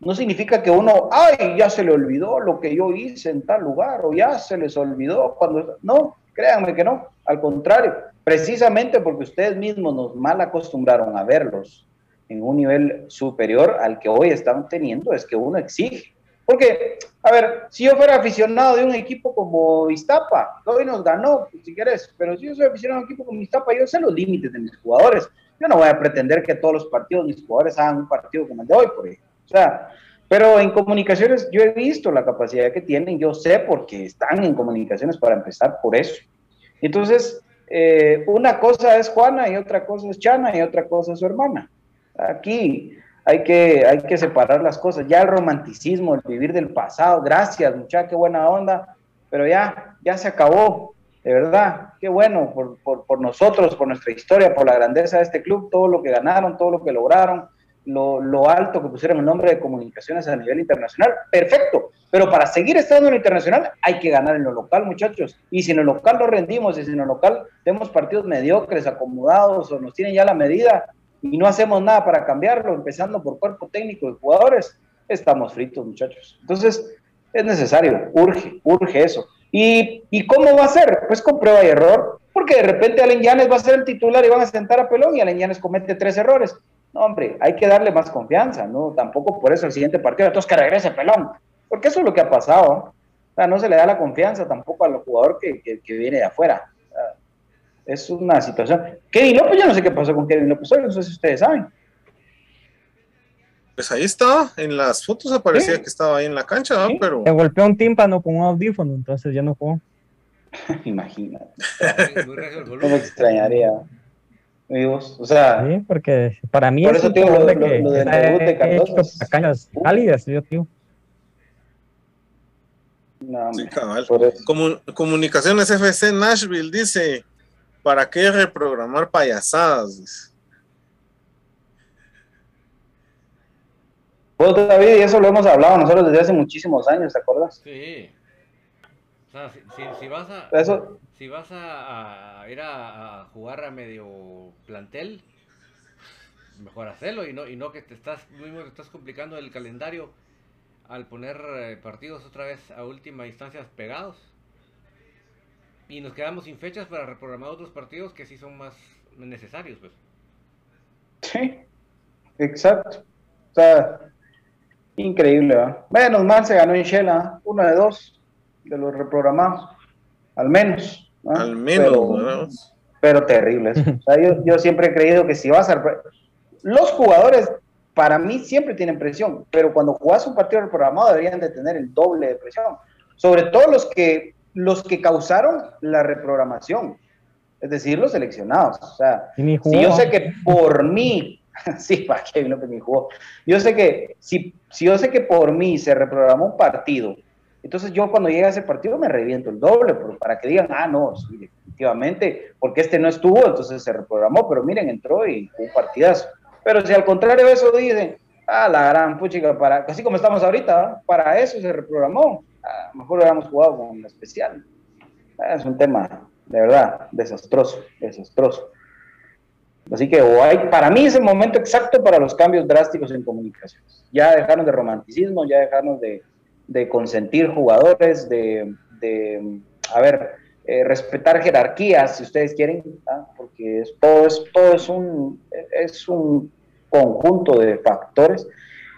no significa que uno, ay, ya se le olvidó lo que yo hice en tal lugar, o ya se les olvidó cuando... No, créanme que no, al contrario, precisamente porque ustedes mismos nos mal acostumbraron a verlos en un nivel superior al que hoy están teniendo, es que uno exige. Porque, a ver, si yo fuera aficionado de un equipo como Iztapa, hoy nos ganó, pues, si quieres, pero si yo soy aficionado de un equipo como Iztapa, yo sé los límites de mis jugadores. Yo no voy a pretender que todos los partidos mis jugadores hagan un partido como el de hoy, por ejemplo. Sea, pero en comunicaciones yo he visto la capacidad que tienen, yo sé porque están en comunicaciones para empezar por eso. Entonces, eh, una cosa es Juana y otra cosa es Chana y otra cosa es su hermana. Aquí hay que, hay que separar las cosas. Ya el romanticismo, el vivir del pasado, gracias muchacha, qué buena onda, pero ya, ya se acabó, de verdad, qué bueno por, por, por nosotros, por nuestra historia, por la grandeza de este club, todo lo que ganaron, todo lo que lograron, lo, alto que pusieron el nombre de comunicaciones a nivel internacional, perfecto. Pero para seguir estando en lo internacional hay que ganar en lo local, muchachos. Y si en lo local lo rendimos, y si en lo local tenemos partidos mediocres, acomodados, o nos tienen ya la medida y no hacemos nada para cambiarlo, empezando por cuerpo técnico de jugadores, estamos fritos, muchachos. Entonces, es necesario, urge, urge eso. ¿Y, ¿Y cómo va a ser? Pues con prueba y error, porque de repente Allen Yanes va a ser el titular y van a sentar a Pelón y Allen Yanes comete tres errores. No, hombre, hay que darle más confianza, ¿no? Tampoco por eso el siguiente partido, entonces que regrese Pelón, porque eso es lo que ha pasado. ¿no? O sea, no se le da la confianza tampoco al jugador que, que, que viene de afuera. O sea, es una situación. Kevin López, yo no sé qué pasó con Kevin López, no sé si ustedes saben. Pues ahí estaba, en las fotos aparecía ¿Sí? que estaba ahí en la cancha, ¿Sí? pero... Se golpeó un tímpano con un audífono, entonces ya no jugó. Imagínate. no me extrañaría. Amigos, o sea, sí, porque para mí por es eso, tío, lo, de que lo, lo del debut de Cardoso. cañas cálidas, yo, tío. No, sí, cabal. Comun Comunicaciones FC Nashville dice: ¿Para qué reprogramar payasadas? Vos, David, y eso lo hemos hablado nosotros desde hace muchísimos años, ¿te acuerdas? Sí. O sea, si, si, si vas a. Eso, si vas a, ir a, jugar a medio plantel, mejor hacerlo y no, y no que te estás, mismo te estás complicando el calendario al poner eh, partidos otra vez a última instancia pegados. Y nos quedamos sin fechas para reprogramar otros partidos que sí son más necesarios, pues. Sí, exacto. O sea, increíble. Menos mal se ganó en Shela, uno de dos de los reprogramados al menos. ¿No? Al menos, Pero- terribles. O sea, yo, yo siempre he creído que si vas a... Los jugadores, para mí, siempre tienen presión, pero cuando jugás un partido reprogramado deberían de tener el doble de presión. Sobre todo los que, los que causaron la reprogramación, es decir, los seleccionados. O sea, si yo sé que por mí, sí, para lo que ni jugó, yo sé que si, si yo sé que por mí se reprogramó un partido, entonces yo cuando llegue a ese partido me reviento el doble, pero para que digan, ah, no, sí, definitivamente, porque este no estuvo, entonces se reprogramó, pero miren, entró y un partidazo. Pero si al contrario de eso dicen, ah, la gran puchica, para, así como estamos ahorita, ¿va? para eso se reprogramó, Ah, mejor hubiéramos jugado con la especial. Ah, es un tema, de verdad, desastroso, desastroso. Así que para mí es el momento exacto para los cambios drásticos en comunicaciones. Ya dejarnos de romanticismo, ya dejarnos de, de consentir jugadores, de, de, a ver, eh, respetar jerarquías, si ustedes quieren, porque es, todo, es, todo es, un, es un conjunto de factores.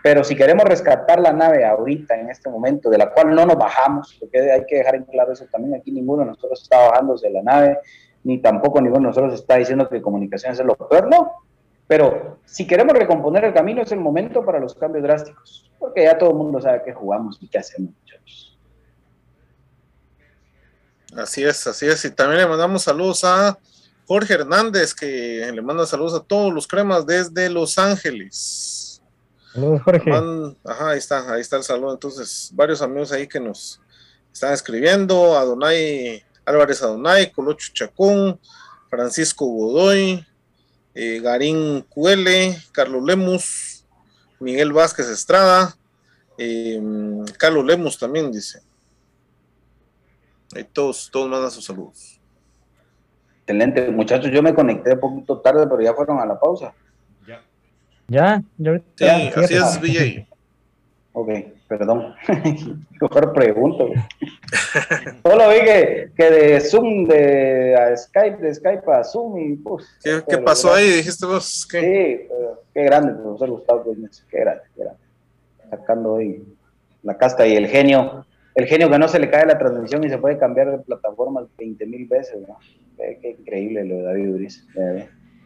Pero si queremos rescatar la nave ahorita, en este momento, de la cual no nos bajamos, porque hay que dejar en claro eso también, aquí ninguno de nosotros está bajándose de la nave, ni tampoco ninguno de nosotros está diciendo que comunicaciones es lo peor, no. Pero si queremos recomponer el camino, es el momento para los cambios drásticos, porque ya todo el mundo sabe qué jugamos y qué hacemos, muchachos. Así es, así es. Y también le mandamos saludos a Jorge Hernández, que le manda saludos a todos los cremas desde Los Ángeles. Saludos, Jorge. Man- ajá, ahí está, ahí está el saludo. Entonces, varios amigos ahí que nos están escribiendo, Adonai Álvarez Adonai, Colocho Chacón, Francisco Godoy, eh, Garín Cuele, Carlos Lemus, Miguel Vázquez Estrada, eh, Carlos Lemus también dice. Todos, todos mandan sus saludos. Excelente, muchachos. Yo me conecté un poquito tarde, pero ya fueron a la pausa. Ya, ya ahorita- Sí, ya, así es, VJ. Ok, perdón. Mejor pregunto. Solo vi que, que de Zoom, de a Skype, de Skype a Zoom y pues. ¿Qué, qué pero, pasó ahí? Dijiste vos. ¿qué? Sí, pero qué grande, profesor Gustavo Gómez, qué grande, qué grande. Sacando ahí la casta y el genio, el genio que no se le cae la transmisión y se puede cambiar de plataforma 20 mil veces, ¿no? Qué, qué increíble lo de David Uriz.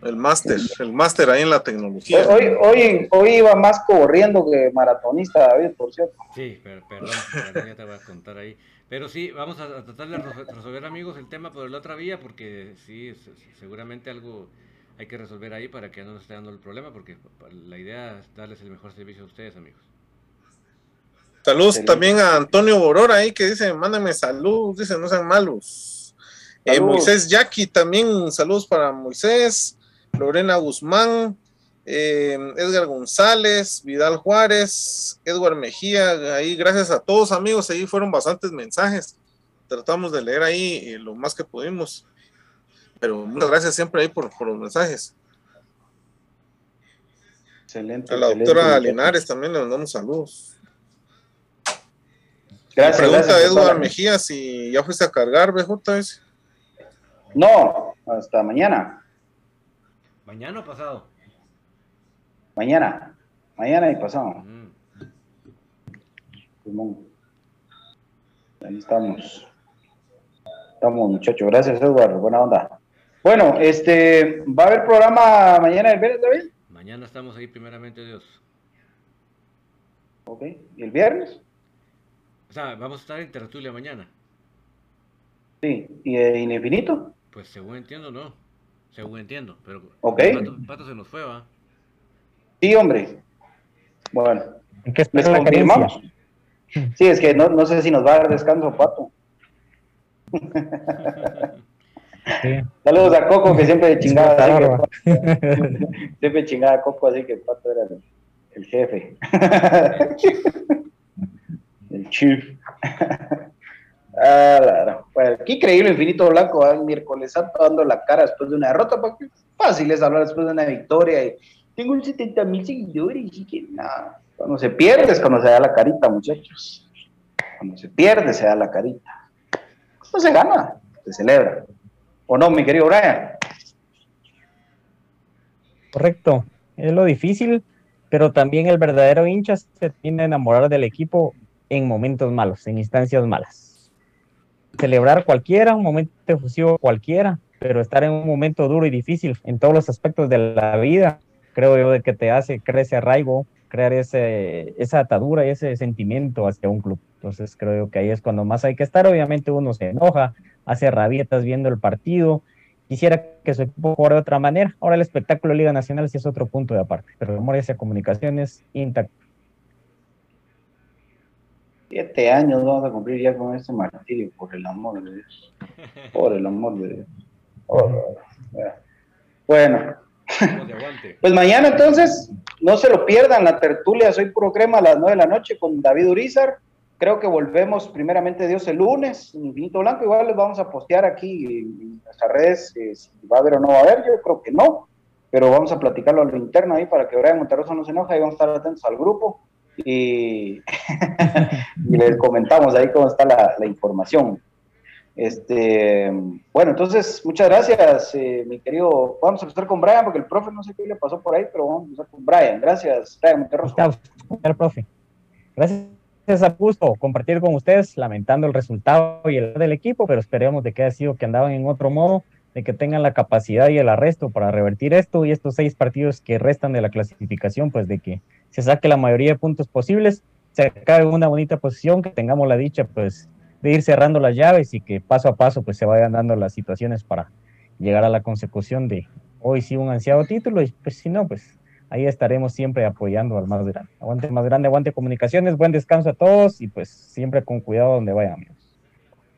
El máster, el máster ahí en la tecnología. Hoy, hoy, hoy iba más corriendo que maratonista, David, por cierto. Sí, pero, perdón, perdón, ya te voy a contar ahí. Pero sí, vamos a, a tratar de resol- resolver, amigos, el tema por la otra vía, porque sí, se- se- seguramente algo hay que resolver ahí para que no nos esté dando el problema, porque la idea es darles el mejor servicio a ustedes, amigos. Saludos también a Antonio Borora ahí que dice, mándame salud, dice, no sean malos. Eh. Moisés Jackie también, saludos para Moisés, Lorena Guzmán, eh, Edgar González, Vidal Juárez, Edward Mejía, ahí gracias a todos amigos, ahí fueron bastantes mensajes, tratamos de leer ahí eh, lo más que pudimos, pero muchas gracias siempre ahí por, por los mensajes. Excelente. A la excelente, doctora muchachos. Linares también le mandamos saludos. Gracias, Pregunta gracias Edward Mejía si ya fuiste a cargar, BJ. No, hasta mañana. ¿Mañana o pasado? Mañana. Mañana y pasado. Mm. Ahí estamos. Estamos, muchachos. Gracias, Edward. Buena onda. Bueno, este, ¿va a haber programa mañana el viernes, David? Mañana estamos ahí, primeramente Dios. Ok. ¿Y el viernes? O sea, vamos a estar en Tertulia mañana. Sí. ¿Y en infinito? Pues según entiendo, no. Según entiendo, pero Ok. Pato, Pato se nos fue, ¿va? Sí, hombre. Bueno, Hay que les confirmamos. Sí, es que no, no sé si nos va a dar descanso, Pato. Sí. Saludos a Coco, que siempre chingaba. Así que- siempre chingaba a Coco, así que Pato era el, el jefe. el chief. Ah, qué increíble Infinito Blanco, el miércoles santo dando la cara después de una derrota, porque fácil es hablar después de una victoria. Y tengo un 70 mil seguidores y que nada. Cuando se pierde es cuando se da la carita, muchachos. Cuando se pierde se da la carita. No se gana, se celebra. ¿O no, mi querido Brian? Correcto. Es lo difícil, pero también el verdadero hincha se tiende a enamorar del equipo en momentos malos, en instancias malas. Celebrar cualquiera, un momento efusivo cualquiera, pero estar en un momento duro y difícil en todos los aspectos de la vida, creo yo de que te hace crecer ese arraigo, crear ese, esa atadura y ese sentimiento hacia un club. Entonces creo que ahí es cuando más hay que estar. Obviamente uno se enoja, hace rabietas viendo el partido, quisiera que su equipo jugara de otra manera. Ahora el espectáculo de Liga Nacional sí es otro punto de aparte, pero amor hacia comunicaciones intacto. Siete años vamos a cumplir ya con este martirio, por el amor de Dios. Por el amor de Dios. bueno. Pues mañana entonces, no se lo pierdan, la tertulia Soy Puro Crema a las nueve de la noche con David Urizar. Creo que volvemos primeramente Dios el lunes, en Infinito Blanco. Igual les vamos a postear aquí en nuestras redes eh, si va a haber o no va a haber. Yo creo que no, pero vamos a platicarlo a lo interno ahí para que Brian Monterroso no se enoje y vamos a estar atentos al grupo y, y les comentamos ahí cómo está la, información. Este, bueno, entonces, muchas gracias, eh, mi querido. Vamos a empezar con Brian, porque el profe no sé qué le pasó por ahí, pero vamos a empezar con Brian. Gracias, Brian Monterroso. Gracias, profe. Gracias a gusto compartir con ustedes, lamentando el resultado y el del equipo, pero esperemos de que haya sido que andaban en otro modo, de que tengan la capacidad y el arresto para revertir esto y estos seis partidos que restan de la clasificación, pues de que se saque la mayoría de puntos posibles, se acabe una bonita posición, que tengamos la dicha pues de ir cerrando las llaves y que paso a paso pues se vayan dando las situaciones para llegar a la consecución de hoy sí un ansiado título y pues si no pues ahí estaremos siempre apoyando al más grande. Aguante más grande, aguante comunicaciones, buen descanso a todos y pues siempre con cuidado donde vayan amigos.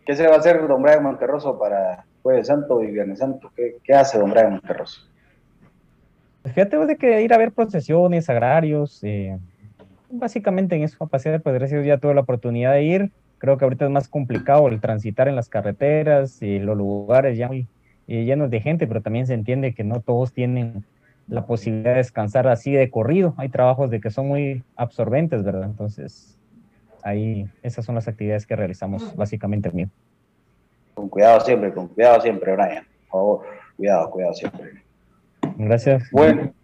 ¿Qué se va a hacer don Brian Monterroso para Jueves Santo y Viernes Santo? ¿Qué, hace don Brian Monterroso? Fíjate de que ir a ver procesiones, agrarios, eh, básicamente en eso, a pasear, pues gracias ya tuve la oportunidad de ir. Creo que ahorita es más complicado el transitar en las carreteras y los lugares ya muy eh, llenos de gente, pero también se entiende que no todos tienen la posibilidad de descansar así de corrido. Hay trabajos de que son muy absorbentes, ¿verdad? Entonces, ahí esas son las actividades que realizamos básicamente mío. Con cuidado siempre, con cuidado siempre, Brian. Por favor, cuidado, cuidado siempre. Gracias. Bueno,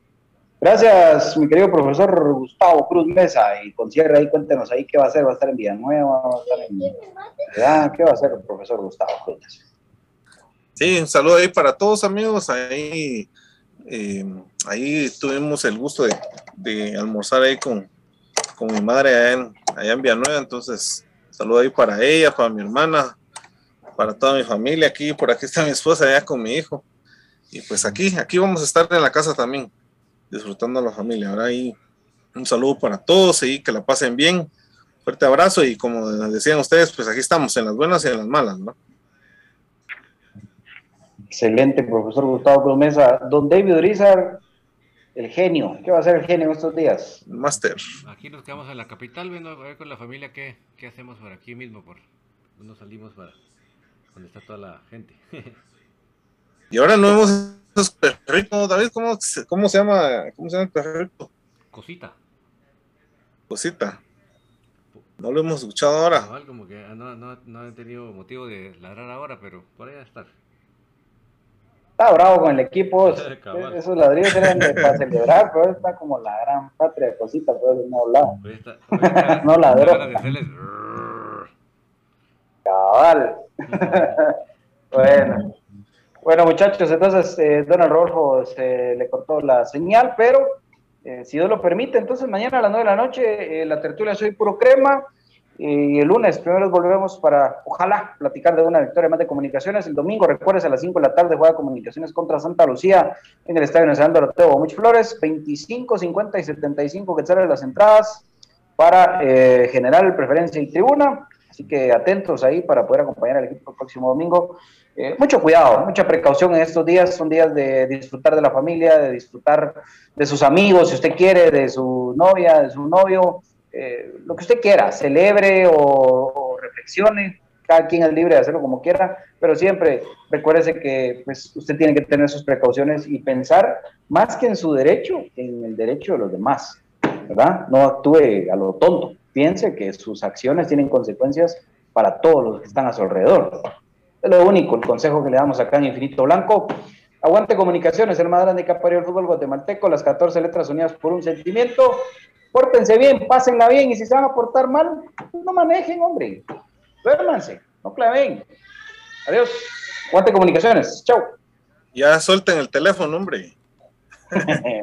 gracias, mi querido profesor Gustavo Cruz Mesa. Y con cierre ahí, cuéntenos ahí qué va a hacer. ¿Va a estar en Villanueva? ¿Va a estar en... ¿Qué va a hacer el profesor Gustavo Cruz Mesa? Sí, un saludo ahí para todos, amigos. Ahí, eh, ahí tuvimos el gusto de, almorzar ahí con, con mi madre allá en, allá en Villanueva. Entonces, saludo ahí para ella, para mi hermana, para toda mi familia. Aquí, por aquí está mi esposa, allá con mi hijo. Y pues aquí, aquí vamos a estar en la casa también, disfrutando a la familia. Ahora ahí un saludo para todos y que la pasen bien. Fuerte abrazo y como decían ustedes, pues aquí estamos en las buenas y en las malas, ¿no? Excelente, profesor Gustavo Promesa. Don David Rizar, el genio. ¿Qué va a hacer el genio estos días? Máster. Aquí nos quedamos en la capital viendo a ver con la familia qué, qué hacemos por aquí mismo. Por, no salimos para donde está toda la gente. Y ahora no vemos esos perritos, David, ¿cómo, ¿cómo, se llama? ¿Cómo se llama el perrito? Cosita. Cosita. No lo hemos escuchado ahora. No, como que no, no, no he tenido motivo de ladrar ahora, pero por ahí va a estar. Está bravo con el equipo. Esos ladrillos eran de, para celebrar, pero está como la gran patria cosita, pero no hablaba. no ladró. Cabal. bueno. Bueno, muchachos, entonces eh, Donald Rolfo se le cortó la señal, pero eh, si Dios lo permite, entonces mañana a las 9 de la noche eh, la tertulia Soy Puro Crema y el lunes primero volvemos para, ojalá, platicar de una victoria más de comunicaciones. El domingo, recuerdes, a las 5 de la tarde juega comunicaciones contra Santa Lucía en el Estadio Nacional Doroteo Muchas Flores, 25, 50 y 75 que salen las entradas para general, preferencia y tribuna. Así que atentos ahí para poder acompañar al equipo el próximo domingo. Eh, mucho cuidado, mucha precaución en estos días. Son días de disfrutar de la familia, de disfrutar de sus amigos, si usted quiere, de su novia, de su novio, eh, lo que usted quiera, celebre o, reflexione. Cada quien es libre de hacerlo como quiera, pero siempre recuérdese que pues, usted tiene que tener sus precauciones y pensar más que en su derecho, en el derecho de los demás, ¿verdad? No actúe a lo tonto. Piense que sus acciones tienen consecuencias para todos los que están a su alrededor. Es lo único, el consejo que le damos acá en Infinito Blanco. Aguante Comunicaciones, el más grande que ha parido el fútbol guatemalteco, las 14 letras unidas por un sentimiento. Pórtense bien, pásenla bien y si se van a portar mal, no manejen, hombre. Duérmanse. No claven. Adiós. Guante Comunicaciones. Chau. Ya suelten el teléfono, hombre.